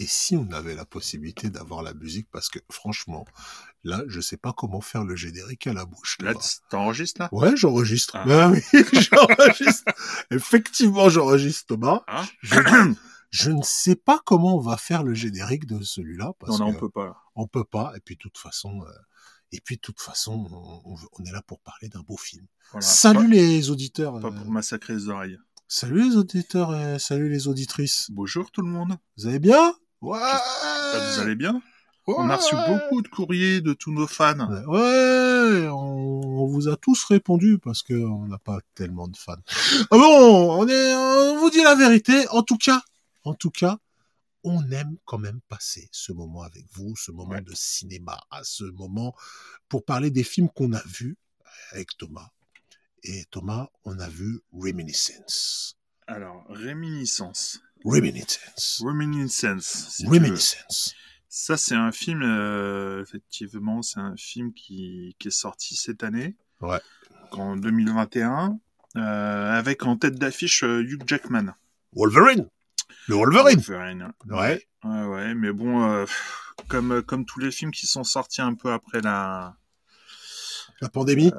Et si on avait la possibilité d'avoir la musique, parce que franchement, là, je sais pas comment faire le générique à la bouche. Là, t'enregistres là? Ouais, j'enregistre. Ah. Ben oui, j'enregistre. Effectivement, j'enregistre, Thomas. Ah. Je, ne sais pas comment on va faire le générique de celui-là. non, non, on peut pas. On peut pas. Et puis, de toute façon, euh, et puis, de toute façon, on, est là pour parler d'un beau film. Salut les auditeurs. Pas pour euh, massacrer les oreilles. Salut les auditeurs et salut les auditrices. Bonjour tout le monde. Vous allez bien? Ouais. vous allez bien? On a reçu beaucoup de courriers de tous nos fans. Ouais, on, vous a tous répondu parce que on n'a pas tellement de fans. Ah bon, on est, on vous dit la vérité. En tout cas, en tout cas, on aime quand même passer ce moment avec vous, ce moment de cinéma, à ce moment pour parler des films qu'on a vus avec Thomas. Et Thomas, on a vu Reminiscence. Alors, Réminiscence. Reminiscence. Reminiscence. Reminiscence. Ça, c'est un film, euh, effectivement, c'est un film qui, qui, est sorti cette année. Ouais. En 2021, euh, avec en tête d'affiche euh, Hugh Jackman. Wolverine. Le Wolverine. Wolverine. Ouais. Ouais, ouais, mais bon, comme, comme tous les films qui sont sortis un peu après la, la pandémie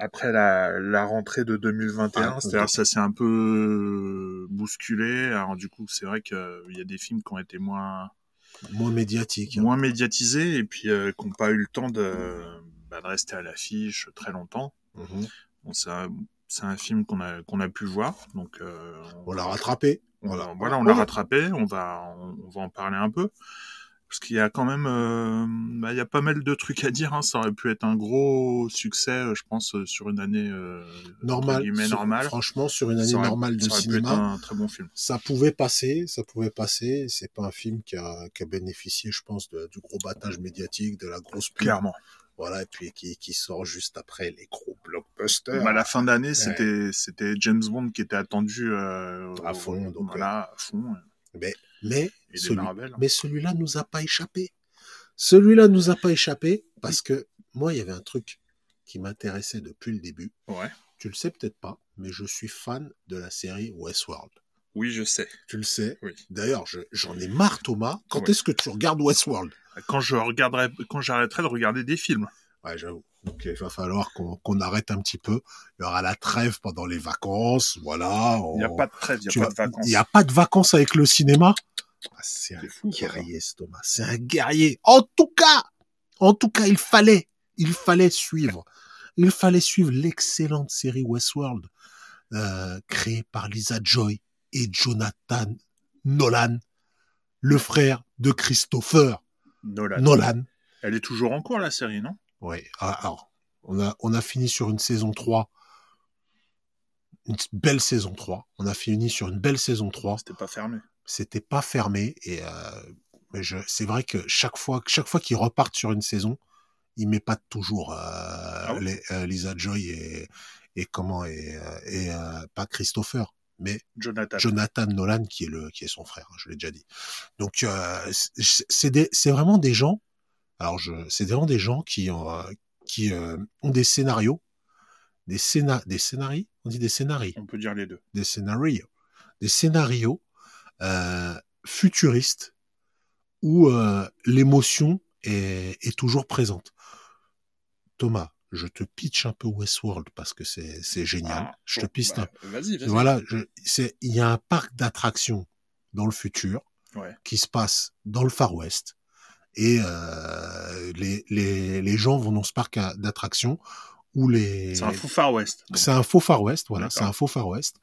après la, la rentrée de 2021, ah, c'est-à-dire ça s'est un peu bousculé. Alors du coup, c'est vrai qu'il y a des films qui ont été moins moins médiatiques, hein. moins médiatisés et puis euh, qui n'ont pas eu le temps de, bah, de rester à l'affiche très longtemps. Mhm. Bon, c'est un, film qu'on a qu'on a pu voir, donc euh, on l'a rattrapé. Voilà, voilà, on l'a rattrapé. On va on, va en parler un peu parce qu'il y a quand même, euh, bah, il y a pas mal de trucs à dire. Hein. Ça aurait pu être un gros succès, euh, je pense, euh, sur une année normale. normale. Franchement, sur une année normale de cinéma, pu être un très bon film. Ça pouvait passer, ça pouvait passer. C'est pas un film qui a, qui a bénéficié, je pense, de, du gros battage médiatique, de la grosse pub. Clairement. Voilà, et puis qui, qui sort juste après les gros blockbusters. Bah, la fin d'année, c'était c'était James Bond qui était attendu à fond. Donc, voilà, à fond. Mais mais, celui, mais celui-là nous a pas échappé. Celui-là nous a pas échappé parce que moi, il y avait un truc qui m'intéressait depuis le début. Ouais. Tu le sais peut-être pas, mais je suis fan de la série Westworld. Oui, je sais. Tu le sais. Oui. D'ailleurs, j'en ai marre, Thomas. Quand est-ce que tu regardes Westworld? Quand je regarderai, quand j'arrêterai de regarder des films. Ouais, j'avoue. Donc il va falloir qu'on arrête un petit peu. Il y aura la trêve pendant les vacances, voilà. Il n'y a pas de trêve, il n'y a pas de vacances. Il n'y a pas de vacances avec le cinéma? Ah, c'est un guerrier, ce Thomas. C'est un guerrier. En tout cas, en tout cas, il fallait, il fallait suivre. Il fallait suivre l'excellente série Westworld, euh, créée par Lisa Joy et Jonathan Nolan, le frère de Christopher Nolan. Nolan. Elle est toujours en cours, la série, non? Oui. Ah, alors, on a, on a fini sur une saison 3 une belle saison 3. On a fini sur une belle saison 3. C'était pas fermé c'était pas fermé et euh, mais je, c'est vrai que chaque fois, chaque fois qu'ils repartent sur une saison, ils m'épatent toujours euh, ah les, euh, Lisa Joy et, et comment et, et pas Christopher, mais Jonathan. Jonathan Nolan qui est le qui est son frère, je l'ai déjà dit. Donc c'est des, c'est vraiment des gens. Alors je, c'est vraiment des gens qui ont qui ont des scénarios, des scénar des scénarios, on dit des scénarios. On peut dire les deux. Des scénarios, des scénarios euh, futuriste où euh, l'émotion est, est, toujours présente. Thomas, je te pitch un peu Westworld parce que c'est, génial. Ah, je te piste bah, Vas-y, vas-y. Voilà, c'est, il y a un parc d'attractions dans le futur ouais. qui se passe dans le Far West et euh, les, les, les gens vont dans ce parc d'attractions où les c'est un faux Far West. C'est un faux Far West, voilà, c'est un faux Far West.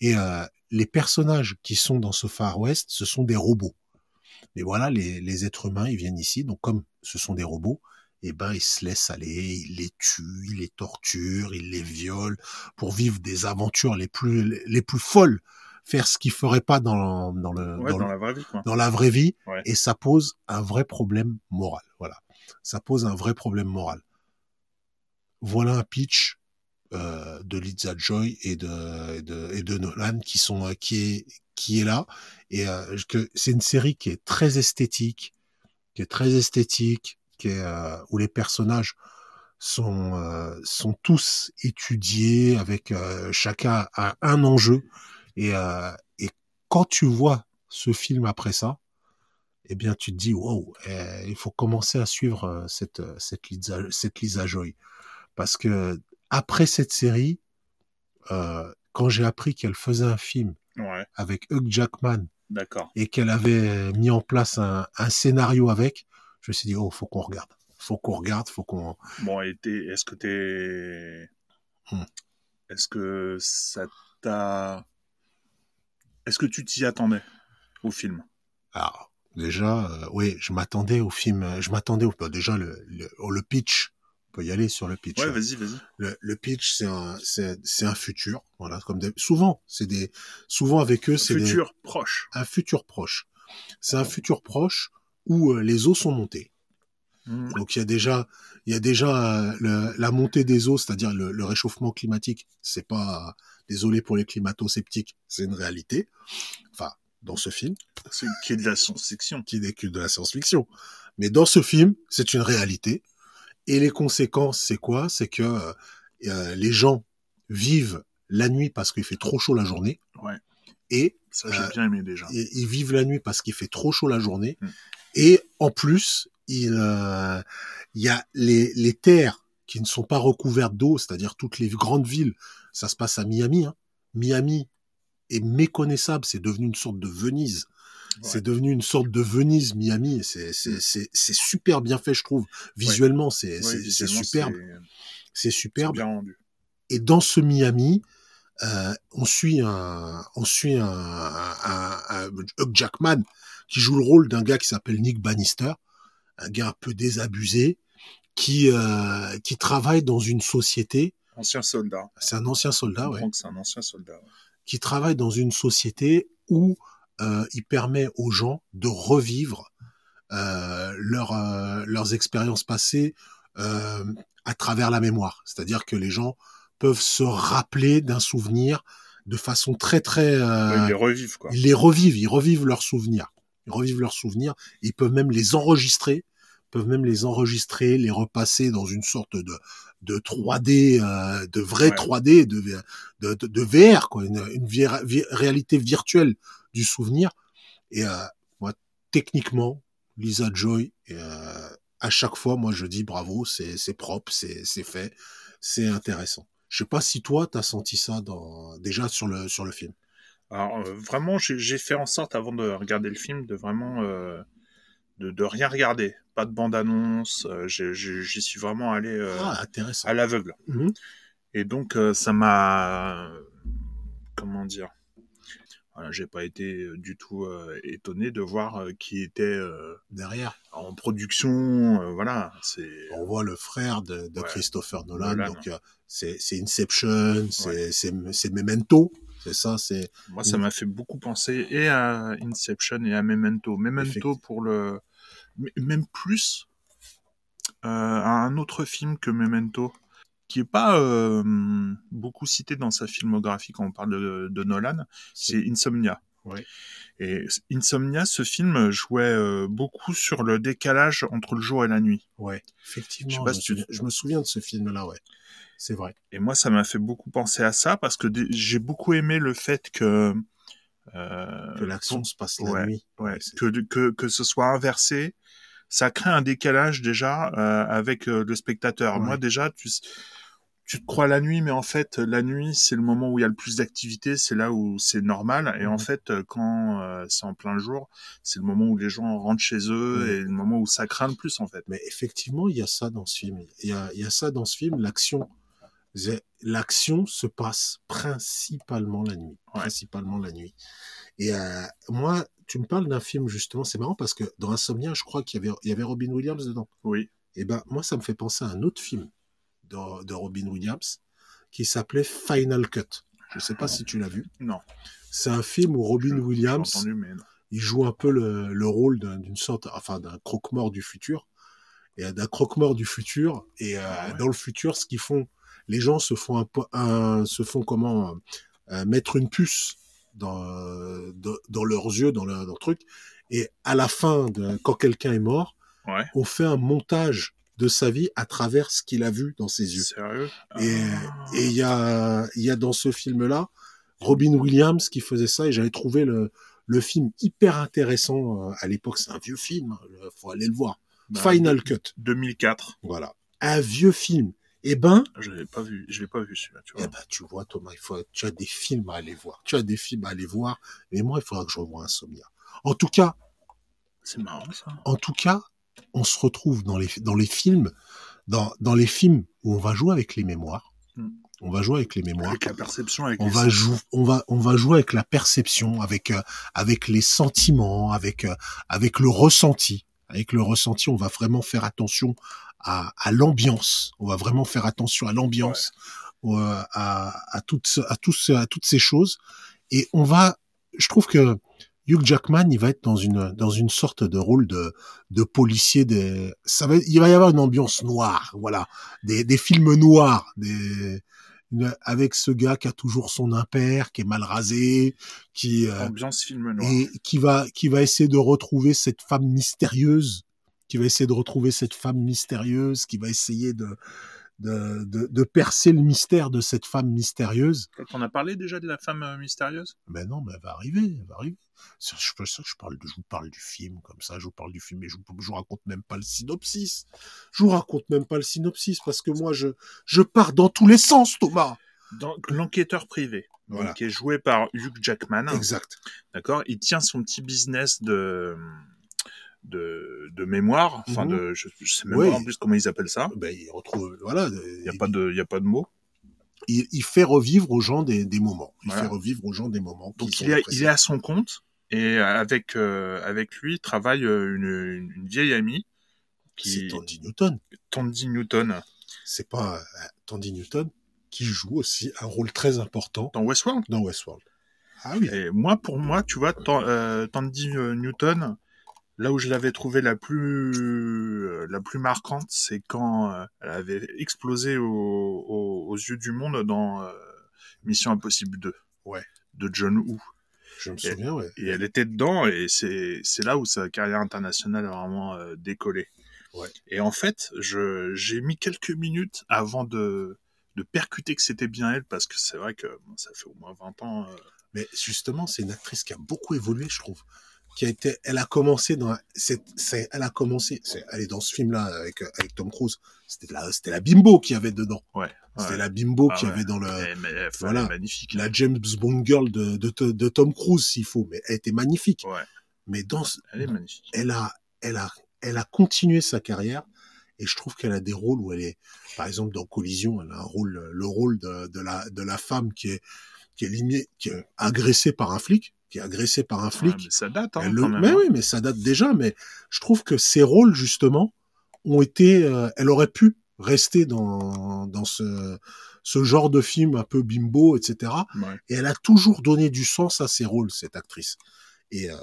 Et euh, les personnages qui sont dans ce Far West, ce sont des robots. Mais voilà, les, les êtres humains, ils viennent ici, donc comme ce sont des robots, eh ben ils se laissent aller, ils les tuent, ils les torturent, ils les violent pour vivre des aventures les plus les plus folles, faire ce qu'ils feraient pas dans dans le dans, la vraie vie quoi. dans la vraie vie et ça pose un vrai problème moral. Voilà, ça pose un vrai problème moral voilà un pitch euh, de Lisa Joy et de, et de, et de Nolan qui sont euh, qui est qui est là et euh, que c'est une série qui est très esthétique, qui est très esthétique, qui est euh, où les personnages sont euh, sont tous étudiés avec chacun a un enjeu et et quand tu vois ce film après ça, eh bien, tu te dis, wow, eh, il faut commencer à suivre euh, cette, euh, cette, Lisa, cette Lisa Joy. Parce que après cette série, euh, quand j'ai appris qu'elle faisait un film Ouais, avec Hugh Jackman et qu'elle avait mis en place un, un scénario avec, je me suis dit, oh, faut qu'on regarde. Faut qu'on regarde, faut qu'on... Bon, et est-ce que t'es. Hmm. Est-ce que ça t'a. Est-ce que tu t'y attendais au film? Alors, déjà, euh, oui, je m'attendais au film, euh, je m'attendais au... bah, déjà, le, le, oh, le pitch, on peut y aller sur le pitch. Ouais, vas-y, vas-y. le, le pitch, c'est un, c'est, un futur. Voilà, comme des, souvent, c'est des, souvent avec eux, c'est des- Futur proche. un futur proche. C'est un futur proche où euh, les eaux sont montées. Hmm. Donc il y a déjà, il y a déjà euh, le- la montée des eaux, c'est-à-dire le, le réchauffement climatique. C'est pas, désolé pour les climato-sceptiques, c'est une réalité. Enfin, dans ce film, C'est qui est de la science-fiction. qui n'est que de la science-fiction. Mais dans ce film, c'est une réalité. Et les conséquences, c'est quoi? C'est que euh, euh, les gens vivent la nuit parce qu'il fait trop chaud la journée. Ouais. Et, Ça, j'ai Euh, bien aimé déjà. et ils vivent la nuit parce qu'il fait trop chaud la journée. Mm. Et en plus, il euh, y a les, les terres qui ne sont pas recouvertes d'eau, c'est-à-dire toutes les grandes villes. Ça se passe à Miami. Hein. Miami est méconnaissable. C'est devenu une sorte de Venise. Ouais. C'est devenu une sorte de Venise, Miami. et C'est, super bien fait, je trouve. Visuellement, c'est, Ouais, superbe. c'est- superbe. bien rendu. Et dans ce Miami, euh, on suit un, on suit un, un, un- Hugh Jackman qui joue le rôle d'un gars qui s'appelle Nick Bannister, un gars un peu désabusé, qui, euh, qui travaille dans une société. Ancien soldat. C'est un ancien soldat, que c'est un ancien soldat. ouais. qui travaille dans une société où euh, il permet aux gens de revivre euh, leur, euh, leurs expériences passées à travers la mémoire. C'est-à-dire que les gens peuvent se rappeler d'un souvenir de façon très très... ils les revivent, quoi. ils les revivent, ils revivent leurs souvenirs. Ils revivent leurs souvenirs. Ils peuvent même les enregistrer, peuvent même les enregistrer, les repasser dans une sorte de de 3D, euh, de vrai Ouais. 3D, de, de, VR, quoi, une, une vi- vi- réalité virtuelle du souvenir. Et euh, moi, techniquement, Lisa Joy, euh, à chaque fois, moi, je dis bravo, c'est propre, c'est fait, c'est intéressant. Je sais pas si toi, t'as senti ça dans déjà sur le sur le film. Alors, vraiment, j'ai fait en sorte, avant de regarder le film, de vraiment... de, de rien regarder. Pas de bande-annonce. euh, J'y suis vraiment allé euh, Ah, à l'aveugle. Mhm. Et donc, euh, ça m'a... Comment dire voilà, J'ai pas été du tout étonné de voir qui était Derrière, en production. voilà, on voit le frère de, de Ouais. Christopher Nolan. Nolan. Donc, c'est Inception, c'est Memento. C'est ça, c'est Moi, ça m'a fait beaucoup penser et à Inception et à Memento. Memento pour le... Même plus euh, à un autre film que Memento, qui est pas euh, beaucoup cité dans sa filmographie quand on parle de, de Nolan, c'est Insomnia. Ouais. Et Insomnia, ce film jouait euh, beaucoup sur le décalage entre le jour et la nuit. ouais, effectivement. Je Je, sais pas me si tu- souviens, je me souviens de ce film-là, ouais. C'est vrai. Et moi, ça m'a fait beaucoup penser à ça parce que j'ai beaucoup aimé le fait que euh, Que l'action se passe la ouais, nuit. Ouais, que, que, que ce soit inversé, ça crée un décalage déjà euh, avec euh, le spectateur. Ouais. Moi déjà, tu, te crois la nuit, mais en fait, la nuit, c'est le moment où il y a le plus d'activité, c'est là où c'est normal. Et en fait, euh, quand euh, c'est en plein jour, c'est le moment où les gens rentrent chez eux et le moment où ça craint le plus, en fait. Mais effectivement, il y a ça dans ce film. Il y a, il y a ça dans ce film, l'action. L'action se passe principalement la nuit. Ouais. Principalement la nuit. Et euh, moi, tu me parles d'un film justement, c'est marrant parce que dans Insomnia, je crois qu'il y avait, il y avait Robin Williams dedans. Oui. Et ben moi, ça me fait penser à un autre film de, de Robin Williams qui s'appelait Final Cut. Je sais pas si tu l'as vu. Non. C'est un film où Robin Je- Williams entendu, mais il joue un peu le, le rôle d'un- d'une sorte, enfin d'un croque-mort du futur, et d'un croque-mort du futur. Et euh, Ah ouais. dans le futur, ce qu'ils font, les gens se font un, un- se font comment euh, mettre une puce dans, dans, dans leurs yeux, dans leur, dans leur truc. Et à la fin, de, quand quelqu'un est mort, Ouais. on fait un montage de sa vie à travers ce qu'il a vu dans ses yeux. Sérieux? Et Ah. et il y a, il y a dans ce film-là Robin Williams qui faisait ça et j'avais trouvé le, le film hyper intéressant euh, à l'époque, c'est un vieux film, il faut aller le voir. Bah, Final Cut. 2004. Voilà. Un vieux film. Eh ben, Je l'ai pas vu, je l'ai pas vu celui-là, tu vois. eh ben, tu vois, Thomas, il faut, tu as des films à aller voir. Tu as des films à aller voir. Et moi, il faudra que je revoie Insomnia. En tout cas, C'est marrant ça. en tout cas, on se retrouve dans les, dans les films, dans, dans les films où on va jouer avec les mémoires. Mm. On va jouer avec les mémoires. Avec la perception, avec On les va, jouer, on va, on va jouer avec la perception, avec, euh, avec les sentiments, avec, euh, avec le ressenti. Avec le ressenti, on va vraiment faire attention à, à l'ambiance. On va vraiment faire attention à l'ambiance, euh, à, à toutes, à tous, à toutes ces choses. Et on va, je trouve que Hugh Jackman, il va être dans une, dans une sorte de rôle de, de policier. Des, ça va, il va y avoir une ambiance noire, voilà, des, des films noirs, des, avec ce gars qui a toujours son impair, qui est mal rasé, qui euh, Ambiance film noir. et qui va qui va essayer de retrouver cette femme mystérieuse, qui va essayer de retrouver cette femme mystérieuse, qui va essayer de de, de, de percer le mystère de cette femme mystérieuse. On a parlé déjà de la femme euh, mystérieuse? Ben non, mais elle va arriver, elle va arriver. Ça que je parle de, je vous parle du film comme ça, je vous parle du film, mais je vous, je vous raconte même pas le synopsis. Je vous raconte même pas le synopsis parce que moi je je pars dans tous les sens, Thomas. Donc, l'enquêteur privé, donc, qui est joué par Hugh Jackman. Exact. D'accord? Il tient son petit business de de, de mémoire, enfin Mhm. de je, je sais même Oui. pas en plus comment ils appellent ça. Ben il retrouve voilà. Il y a pas de il y a pas de mots. il, il fait revivre aux gens des, des moments. Il Voilà. fait revivre aux gens des moments. Donc il est, appréciés. il est à son compte et avec euh, avec lui travaille euh, une, une, vieille amie C'est qui Tandy Newton. Tandy Newton C'est pas euh, Tandy Newton qui joue aussi un rôle très important dans Westworld. dans Westworld. Ah oui. Et moi pour moi, tu vois, Tan- euh, Tandy euh, Newton, là où je l'avais trouvé la plus euh, la plus marquante, c'est quand euh, elle avait explosé au- au- aux yeux du monde dans euh, Mission Impossible 2. Ouais. De John Woo. Je me souviens, ouais. Et elle était dedans et c'est c'est là où sa carrière internationale a vraiment euh, décollé. Ouais. Et en fait, je j'ai mis quelques minutes avant de de percuter que c'était bien elle parce que c'est vrai que bon, ça fait au moins 20 ans. euh, Mais justement, c'est une actrice qui a beaucoup évolué, je trouve. Qui a été, elle a commencé dans, c'est, c'est, elle a commencé, c'est, elle est dans ce film-là avec, avec Tom Cruise. C'était la, c'était la bimbo qui avait dedans. ouais. C'était ouais. la bimbo Ah qui ouais. avait dans le, mais voilà. est magnifique. la James Bond girl de, de, de Tom Cruise, s'il faut. Mais elle était magnifique. Ouais, Mais dans, ce- elle est magnifique. elle a, elle a, elle a continué sa carrière et je trouve qu'elle a des rôles où elle est, par exemple, dans Collision, elle a un rôle, le rôle de, de la, de la femme qui est, qui est limée, qui est agressée par un flic, qui est agressée par un flic. Ouais, mais ça date, hein, Elle le- quand même. mais hein. oui, mais ça date déjà. Mais je trouve que ces rôles justement ont été, euh, elle aurait pu rester dans dans ce ce genre de film un peu bimbo, etc. Ouais. Et elle a toujours donné du sens à ses rôles, cette actrice. Et euh,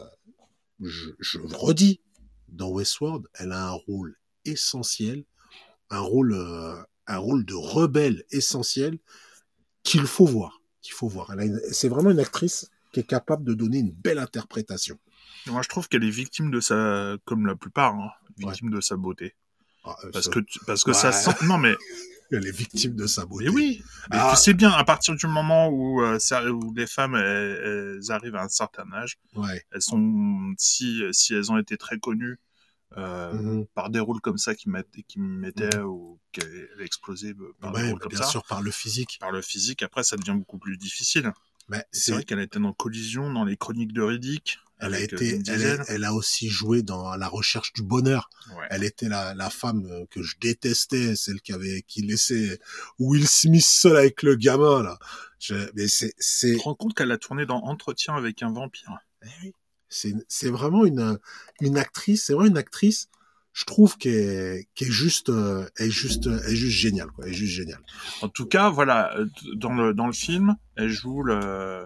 je, je redis, dans Westworld, elle a un rôle essentiel, un rôle, euh, un rôle de rebelle essentiel qu'il faut voir, qu'il faut voir. C'est vraiment une actrice qui est capable de donner une belle interprétation. Moi, je trouve qu'elle est victime de sa, comme la plupart, hein, victime de sa beauté. Ah, euh, Parce ça- que, tu- parce que ça sent, non mais, elle est victime de sa beauté. mais oui, mais Ah. tu sais bien, à partir du moment où, euh, où les femmes, elles, elles arrivent à un certain âge, Ouais. elles sont, si, si elles ont été très connues, euh, Mhm. par des rôles comme ça qui mettaient, qui mettaient ou qui euh, par des Ouais, rôles bah, comme bien ça, sûr, par le physique. par le physique, après, ça devient beaucoup plus difficile. Mais C'est vrai qu'elle était dans Collision, dans les chroniques de Riddick. elle a euh, été, elle, elle a aussi joué dans La recherche du bonheur. Ouais. Elle était la, la femme euh, que je détestais, celle qui avait, qui laissait Will Smith seul avec le gamin, là. Je, mais c'est, c'est, Tu te rends compte qu'elle a tourné dans Entretien avec un vampire. Eh oui. c'est, c'est vraiment une, une actrice, c'est vraiment une actrice, je trouve qu'elle est, qu'elle est juste, euh, est juste, elle est juste géniale, quoi. Est juste géniale. En tout cas, voilà, euh, dans le dans le film, elle joue le,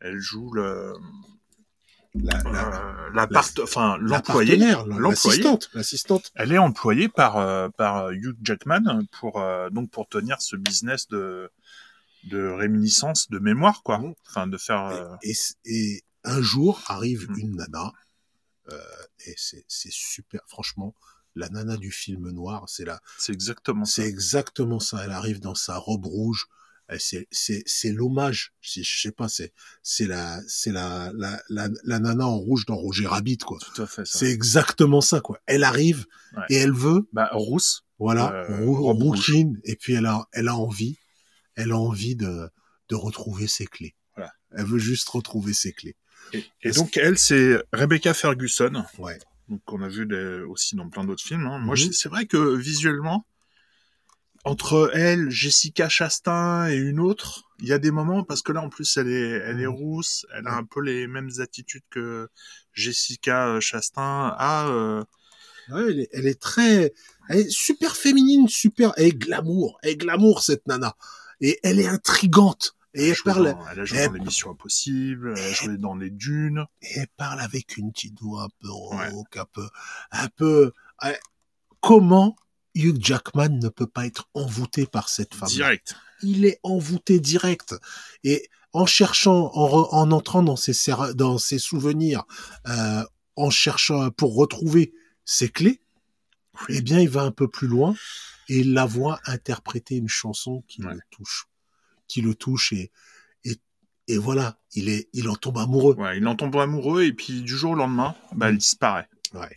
elle joue le, La, la, euh, la part, enfin la l'employé. partenaire, la- l'employé. l'assistante, l'assistante. Elle est employée par euh, par Hugh Jackman pour euh, donc pour tenir ce business de de réminiscence, de mémoire, quoi. Mhm. Enfin, de faire. euh, Et, et, et un jour arrive Mm. une nana, euh, et c'est super, franchement, la nana du film noir, c'est la, c'est exactement ça. c'est exactement ça. Elle arrive dans sa robe rouge, C'est c'est c'est l'hommage. Si je sais pas, c'est c'est la c'est la, la la la nana en rouge dans Roger Rabbit quoi. Tout à fait. C'est exactement ça quoi. Elle arrive Ouais. et elle veut Bah, rousse. voilà Euh, rou- rouge. et puis elle a elle a envie elle a envie de de retrouver ses clés. Voilà. Elle veut juste retrouver ses clés. Et, donc, elle, c'est Rebecca Ferguson. Ouais. Donc, qu'on a vu des- aussi dans plein d'autres films. hein. Moi, Mhm. c'est vrai que visuellement, entre elle, Jessica Chastain et une autre, il y a des moments, parce que là, en plus, elle est, elle est Mhm. rousse, elle a un peu les mêmes attitudes que Jessica Chastain a. euh, Ouais, elle est, elle est très, elle est super féminine, super, elle est glamour, elle est glamour cette nana, et elle est intrigante, et elle, joué parle, dans, elle a joué elle- dans l'émission Impossible, elle a joué dans Les Dunes. et elle parle avec une petite voix un peu Ouais. rauque, un peu, un peu. ouais. Comment Hugh Jackman ne peut pas être envoûté par cette femme? Direct. Il est envoûté direct, et en cherchant, en, re- en entrant dans ses dans ses souvenirs, euh, en cherchant pour retrouver ses clés. Oui. eh bien, il va un peu plus loin et il la voit interpréter une chanson qui Ouais. le touche, qui le touche et, et, et voilà, il est, il en tombe amoureux. Ouais, il en tombe amoureux et puis du jour au lendemain, bah, elle disparaît. Ouais.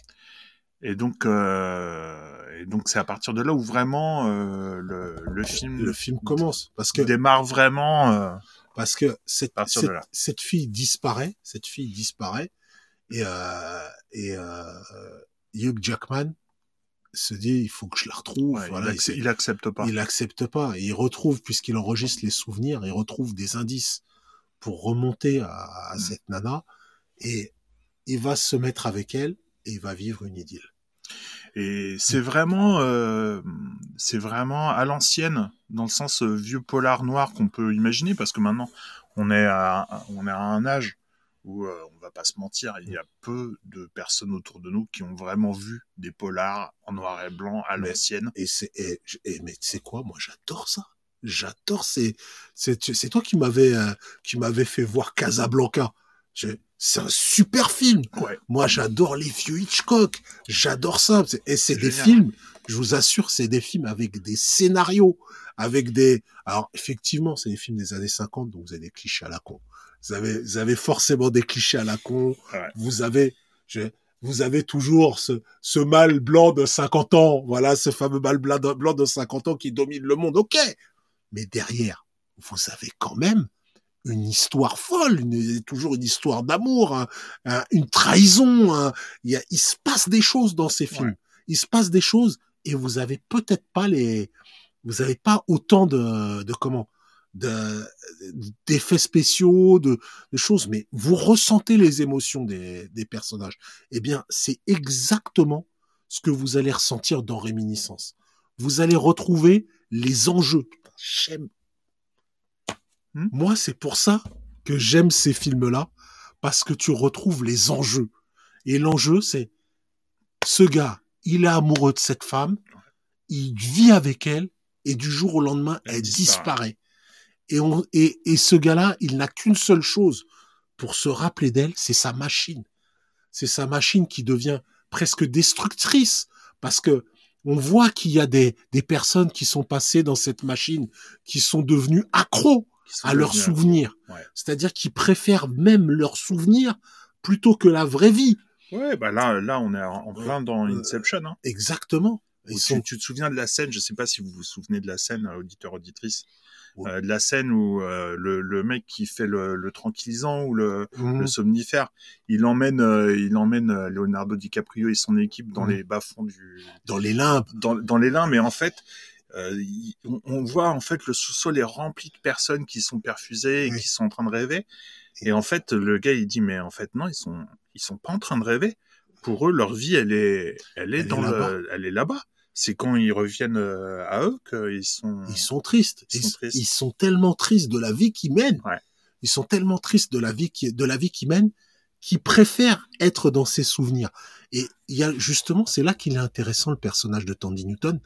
Et donc, euh, et donc c'est à partir de là où vraiment euh, le, le film Le film commence parce que, démarre vraiment. euh, parce que cette, de cette, là. cette fille disparaît, cette fille disparaît et, euh, et Hugh Jackman se dit, il faut que je la retrouve. ouais, voilà, il, accepte pas. Il accepte pas. Et il retrouve, puisqu'il enregistre les souvenirs, il retrouve des indices pour remonter à, à Mm. cette nana. Et il va se mettre avec elle et il va vivre une idylle. Et c'est vraiment, euh, c'est vraiment à l'ancienne, dans le sens euh, vieux polar noir qu'on peut imaginer, parce que maintenant on est à, on est à un âge où euh, on va pas se mentir, il y a peu de personnes autour de nous qui ont vraiment vu des polars en noir et blanc à l'ancienne. Et c'est, et, et- mais tu sais quoi, moi j'adore ça. J'adore. C'est, c'est, c'est toi qui m'avais, euh, qui m'avais fait voir Casablanca. C'est un super film. Ouais. Moi, j'adore les vieux Hitchcock. J'adore ça. C'est- Et c'est des films, je vous assure, c'est des films avec des scénarios, avec des... Alors, effectivement, c'est des films des années 50, donc vous avez des clichés à la con. Vous avez, vous avez forcément des clichés à la con. Ouais. Vous avez... je- vous avez toujours ce, ce mâle blanc de 50 ans, voilà, ce fameux mâle blanc de, blanc de 50 ans qui domine le monde, ok. Mais derrière, vous avez quand même une histoire folle, une, toujours une histoire d'amour, un- un- une trahison. il, y a, il se passe des choses dans ces films. Ouais. Il se passe des choses et vous avez peut-être pas les, vous avez pas autant de, de comment, d'effets spéciaux, de, de choses, mais vous ressentez les émotions des, des personnages. Eh bien, c'est exactement ce que vous allez ressentir dans Réminiscence. Vous allez retrouver les enjeux. J'aime Hmm? moi, c'est pour ça que j'aime ces films-là, parce que tu retrouves les enjeux. Et l'enjeu, c'est ce gars, il est amoureux de cette femme, il vit avec elle, et du jour au lendemain, Elle elle, disparaît. disparaît. Et, on, et, et ce gars-là, il n'a qu'une seule chose pour se rappeler d'elle, c'est sa machine. C'est sa machine qui devient presque destructrice, parce que on voit qu'il y a des, des personnes qui sont passées dans cette machine, qui sont devenues accros à leurs souvenirs. Ouais. C'est-à-dire qu'ils préfèrent même leurs souvenirs plutôt que la vraie vie. Ouais, bah là, là, on est en en plein dans Euh, Inception. Hein. Exactement. Ils tu, sont... tu te souviens de la scène, je sais pas si vous vous souvenez de la scène, euh, auditeur auditrice, euh, de la scène où euh, le, le mec qui fait le, le tranquillisant ou le, le somnifère, il emmène, euh, il emmène euh, Leonardo DiCaprio et son équipe dans les bas-fonds du, dans les limbes. dans, dans les limbes, mais en fait, euh, on, on voit en fait le sous-sol est rempli de personnes qui sont perfusées et Oui. qui sont en train de rêver. Et en fait, le gars il dit mais en fait non, ils sont ils sont pas en train de rêver. Pour eux, leur vie elle est elle est Elle est dans là-bas. le elle est là-bas. C'est quand ils reviennent euh, à eux qu'ils sont Ils sont tristes. Ils Ils, sont tristes. ils sont tellement tristes de la vie qu'ils mènent. Ouais. Ils sont tellement tristes de la vie qui, de la vie qu'ils mènent qu'ils préfèrent être dans ses souvenirs. Et il y a justement, c'est là qu'il est intéressant le personnage de Tandy Newton.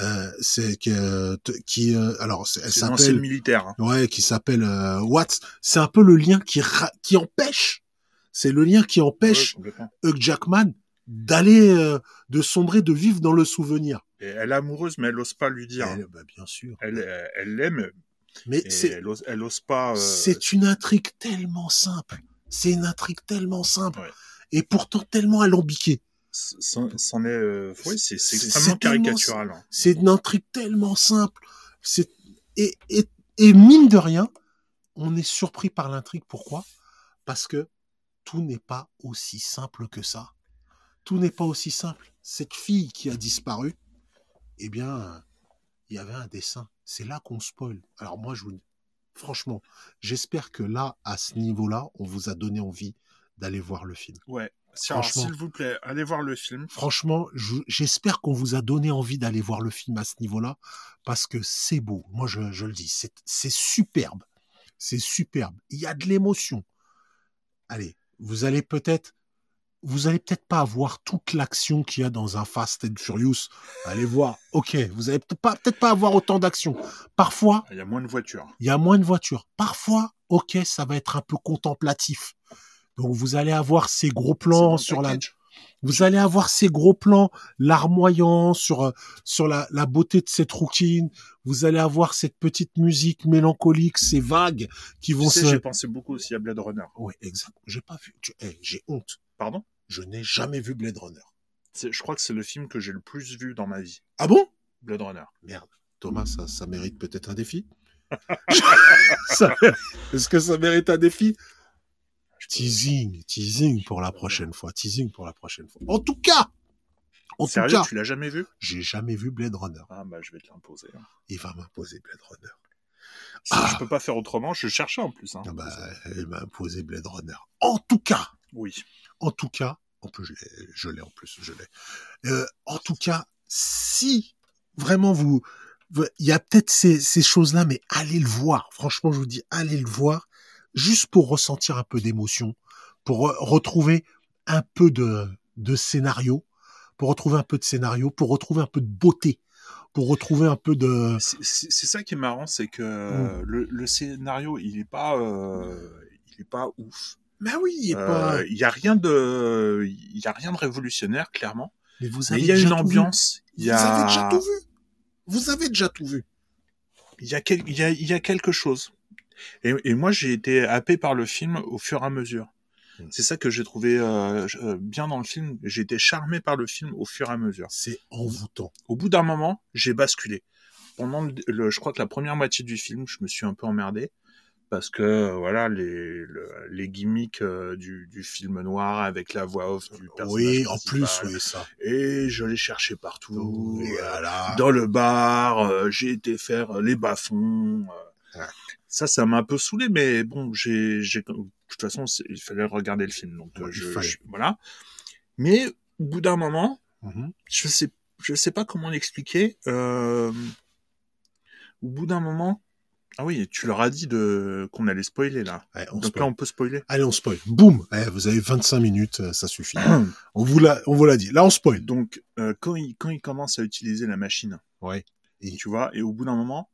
Euh, c'est que qui euh, alors elle s'appelle militaire. hein. ouais qui s'appelle euh, Watts. C'est un peu le lien qui qui empêche. C'est le lien qui empêche complètement. Hugh Jackman d'aller euh, de sombrer, de vivre dans le souvenir. Et elle est amoureuse, mais elle ose pas lui dire. Elle, bah, bien sûr. Elle, elle elle l'aime, Mais c'est elle ose, elle ose pas. euh, c'est une intrigue tellement simple. C'est une intrigue tellement simple. Ouais. Et pourtant tellement alambiquée. c'en est. euh, oui, c'est extrêmement caricatural. hein. C'est une intrigue tellement simple. C'est et, et, et mine de rien, on est surpris par l'intrigue. Pourquoi? Parce que tout n'est pas aussi simple que ça. Tout n'est pas aussi simple. Cette fille qui a disparu, eh bien, il y avait un dessin. C'est là qu'on spoil. Alors moi, je vous franchement, j'espère que là, à ce niveau-là, on vous a donné envie d'aller voir le film. Ouais. S'il vous plaît, allez voir le film. Franchement, je- j'espère qu'on vous a donné envie d'aller voir le film à ce niveau-là, parce que c'est beau. Moi, je, je le dis, c'est superbe. C'est superbe. Il y a de l'émotion. Allez, vous allez peut-être, vous allez peut-être pas avoir toute l'action qu'il y a dans un Fast and Furious. Allez voir. Ok, vous allez peut-être pas, peut-être pas avoir autant d'action. Parfois, Il y a moins de voitures. il y a moins de voitures. Parfois, ok, ça va être un peu contemplatif. Donc vous allez avoir ces gros plans sur la, package. Vous allez avoir ces gros plans larmoyants sur euh, sur la, la beauté de cette rouquine. Vous allez avoir cette petite musique mélancolique, ces vagues qui Tu vont sais, se. j'ai pensé beaucoup aussi à Blade Runner. Ouais, exact. J'ai pas vu. tu- eh, j'ai honte. Pardon? Je n'ai jamais vu Blade Runner. Je crois que c'est le film que j'ai le plus vu dans ma vie. Ah bon? Blade Runner. Merde. Thomas, ça, ça mérite peut-être un défi. Ça- Est-ce que ça mérite un défi? Teasing, teasing pour la prochaine fois. Teasing pour la prochaine fois. En tout cas, en tout Sérieux, cas, tu l'as jamais vu? j'ai jamais vu Blade Runner. Ah bah je vais te l'imposer. hein. Il va m'imposer Blade Runner. Si Ah. Je peux pas faire autrement, je cherchais en plus. hein. Ah bah, il m'a imposé Blade Runner. En tout cas, Oui. en tout cas, en plus je l'ai, en plus, je l'ai. Euh, en tout cas, si vraiment vous, vous- il y a peut-être ces, ces choses-là, mais allez le voir. Franchement, je vous dis, allez le voir, juste pour ressentir un peu d'émotion, pour re- retrouver un peu de, de scénario, pour retrouver un peu de scénario, pour retrouver un peu de beauté, pour retrouver un peu de. C'est- ça qui est marrant, c'est que Mm. le, le scénario, il est pas, euh, il est pas ouf. Mais oui, il est Euh, pas. Y a rien de, il y a rien de révolutionnaire clairement. Mais vous avez il y a déjà une tout vu. ambiance. Vous avez déjà tout vu. Vous avez déjà tout vu. il y a, quel- il y a, il y a quelque chose. Et, et moi, j'ai été happé par le film au fur et à mesure. Mm. C'est ça que j'ai trouvé euh, euh, bien dans le film. J'ai été charmé par le film au fur et à mesure. C'est envoûtant. Au bout d'un moment, j'ai basculé. Pendant le, le- je crois que la première moitié du film, je me suis un peu emmerdé parce que voilà les le- les gimmicks euh, du, du film noir avec la voix off du personnage Oui, en plus, oui, ça. Et je l'ai cherché partout. Voilà. dans le bar, euh, j'ai été faire les bas-fonds. euh. Ouais. Ça, ça m'a un peu saoulé, mais bon, j'ai, j'ai, de toute façon, il fallait regarder le film, donc euh, Ouais, il je, fallait. je- voilà. Mais au bout d'un moment, Mhm. je sais, je sais pas comment l'expliquer. Euh, au bout d'un moment, ah oui, tu leur as dit de qu'on allait spoiler là. Ouais, on donc spoil. là, on peut spoiler. Allez, on spoil. Boum Eh, Vous avez 25 minutes, euh, ça suffit. on vous l'a, on vous l'a dit. Là, on spoil. donc euh, quand il quand il commence à utiliser la machine, Ouais. Et tu vois, et au bout d'un moment,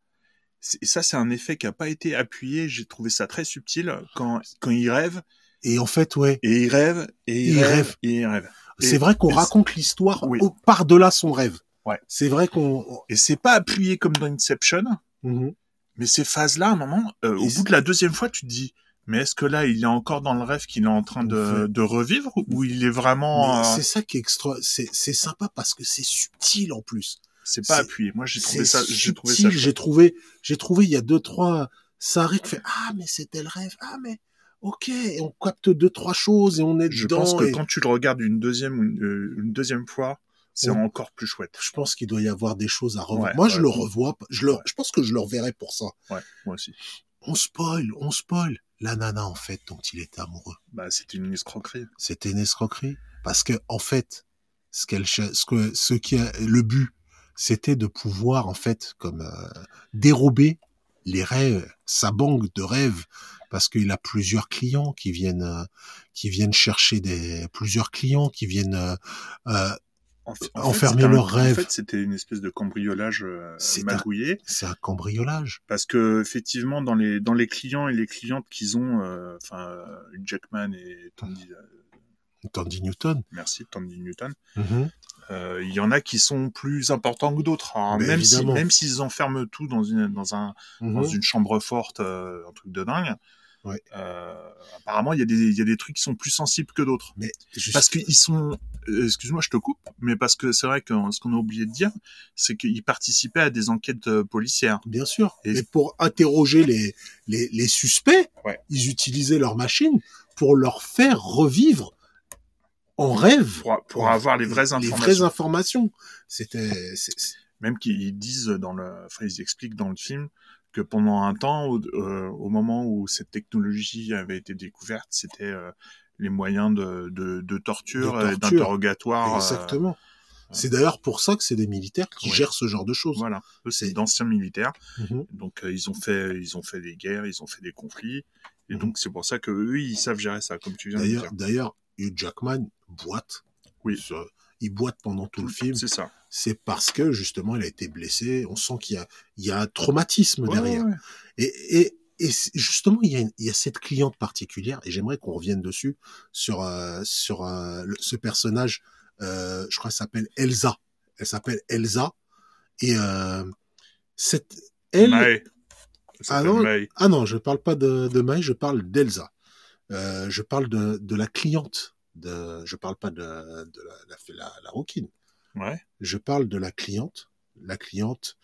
ça c'est un effet qui a pas été appuyé, j'ai trouvé ça très subtil quand quand il rêve Et en fait, ouais, et il rêve et il, Il rêve, rêve. et il rêve. Et- c'est vrai qu'on et raconte l'histoire Oui. au- par-delà son rêve. Ouais. C'est vrai qu'on... Et c'est pas appuyé comme dans Inception, Mhm. mais ces phases-là, à un moment, euh, au Et bout de la deuxième fois, tu te dis, mais est-ce que là, il est encore dans le rêve qu'il est en train de, de revivre ou il est vraiment, euh, C'est ça qui est extra... C'est, c'est sympa parce que c'est subtil en plus. C'est pas appuyé. Moi, j'ai trouvé ça, j'ai trouvé ça. J'ai trouvé, j'ai trouvé, il y a deux, trois... Ça arrive, tu fais, ah, mais c'était le rêve. Ah, mais... Ok, et on capte deux, trois choses et on est Je dedans. pense que et- quand tu le regardes une deuxième, une, euh, une deuxième fois, c'est encore plus chouette. je pense qu'il doit y avoir des choses à revoir. Ouais, Moi, je le revois. Je, le, je pense que je le reverrai pour ça. Ouais, moi aussi. On spoil, on spoil. La nana, en fait, dont il était amoureux. Bah, c'était une escroquerie. C'était une escroquerie. Parce que, en fait, ce qu'elle, ce que, ce qui a, le but, c'était de pouvoir, en fait, comme, euh, dérober les rêves, sa banque de rêves, parce qu'il a plusieurs clients qui viennent, euh, qui viennent chercher des, plusieurs clients qui viennent, euh, euh, En fait- Enfermer leurs rêves. En fait, c'était une espèce de cambriolage euh, C'est magouillé, c'est un cambriolage. parce que effectivement, dans les dans les clients et les clientes qu'ils ont, enfin euh, Jackman et euh, Tandy Newton. Merci, Tandy Newton. Mhm. Euh, Il y en a qui sont plus importants que d'autres. hein. Même si, même s'ils enferment tout dans une, dans un, Mhm. dans une chambre forte, euh, un truc de dingue. Ouais. Euh, apparemment, il y a des, il y a des trucs qui sont plus sensibles que d'autres. Mais juste- Parce qu'ils sont, euh, excuse-moi, je te coupe, mais parce que c'est vrai que ce qu'on a oublié de dire, c'est qu'ils participaient à des enquêtes policières. Bien sûr. Et- pour interroger les, les, les suspects, Ouais. ils utilisaient leur machine pour leur faire revivre en rêve Pour, pour avoir les vraies les informations. vraies informations. C'était, Même qu'ils disent dans le, enfin, ils expliquent dans le film que pendant un temps, au, euh, au moment où cette technologie avait été découverte, c'était euh, les moyens de, de, de torture, torture. d'interrogatoire. euh, exactement. C'est d'ailleurs pour ça que c'est des militaires qui Ouais. gèrent ce genre de choses. voilà, c'est d'anciens militaires, Mhm. donc euh, ils ont fait, ils ont fait des guerres, ils ont fait des conflits, et Mhm. donc c'est pour ça que eux ils savent gérer ça, comme tu viens de dire. d'ailleurs, Hugh Jackman boite. Oui. Ce- Il boite pendant tout le film. C'est ça. C'est parce que justement, il a été blessé. On sent qu'il y a, il y a un traumatisme Ouais, derrière. ouais, ouais. Et, et, et justement, il y, a, il y a cette cliente particulière, et j'aimerais qu'on revienne dessus, sur, euh, sur euh, le- ce personnage, euh, je crois qu'elle s'appelle Elsa. Elle s'appelle Elsa. Et cette, elle... Mae. Elle Ah non, Mae. ah non, je parle pas de, de je parle d'Elsa. Euh, je parle de, de la cliente. De, je parle pas de, de la, la, la, rouquine. Ouais. Je parle de la cliente, la cliente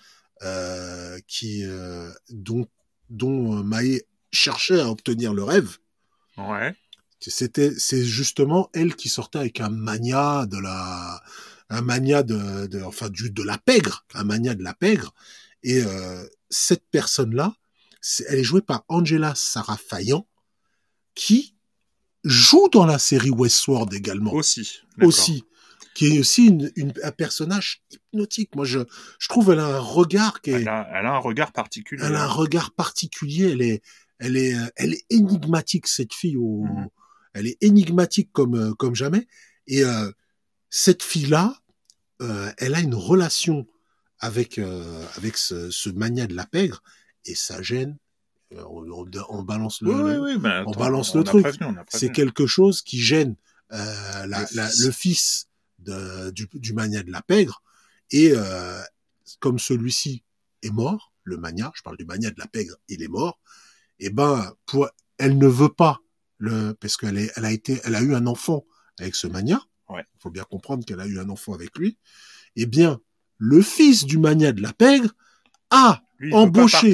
euh, qui euh, dont dont euh, cherchait à obtenir le rêve. Ouais. C'était c'est justement elle qui sortait avec un mania de la un mania de, de enfin du de la pègre, un mania de la pègre. Et euh, cette personne là, elle est jouée par Angela Sarah Fayan, qui joue dans la série Westworld également Aussi. aussi, qui est aussi une, une- un personnage hypnotique. Moi, je, je trouve elle a un regard qui est, Elle a, elle a un regard particulier. elle a un regard particulier. Elle est, elle est, euh, elle est énigmatique cette fille. Au, Mhm. Elle est énigmatique comme euh, comme jamais. Et euh, cette fille-là, euh, elle a une relation avec euh, avec ce, ce mania de la pègre et ça gêne. On, on- on balance le, Oui, oui, le- oui, ben, on balance le truc. c'est quelque chose qui gêne euh, la- Le la- fils. le fils de, du, du mania de la pègre. Et euh, comme celui-ci est mort, le mania, je parle du mania de la pègre, il est mort. Et ben, pour, elle ne veut pas le, parce qu'elle est, elle a été, elle a eu un enfant avec ce mania. Ouais. Il faut bien comprendre qu'elle a eu un enfant avec lui. Eh bien, le fils du mania de la pègre a Lui, embauché.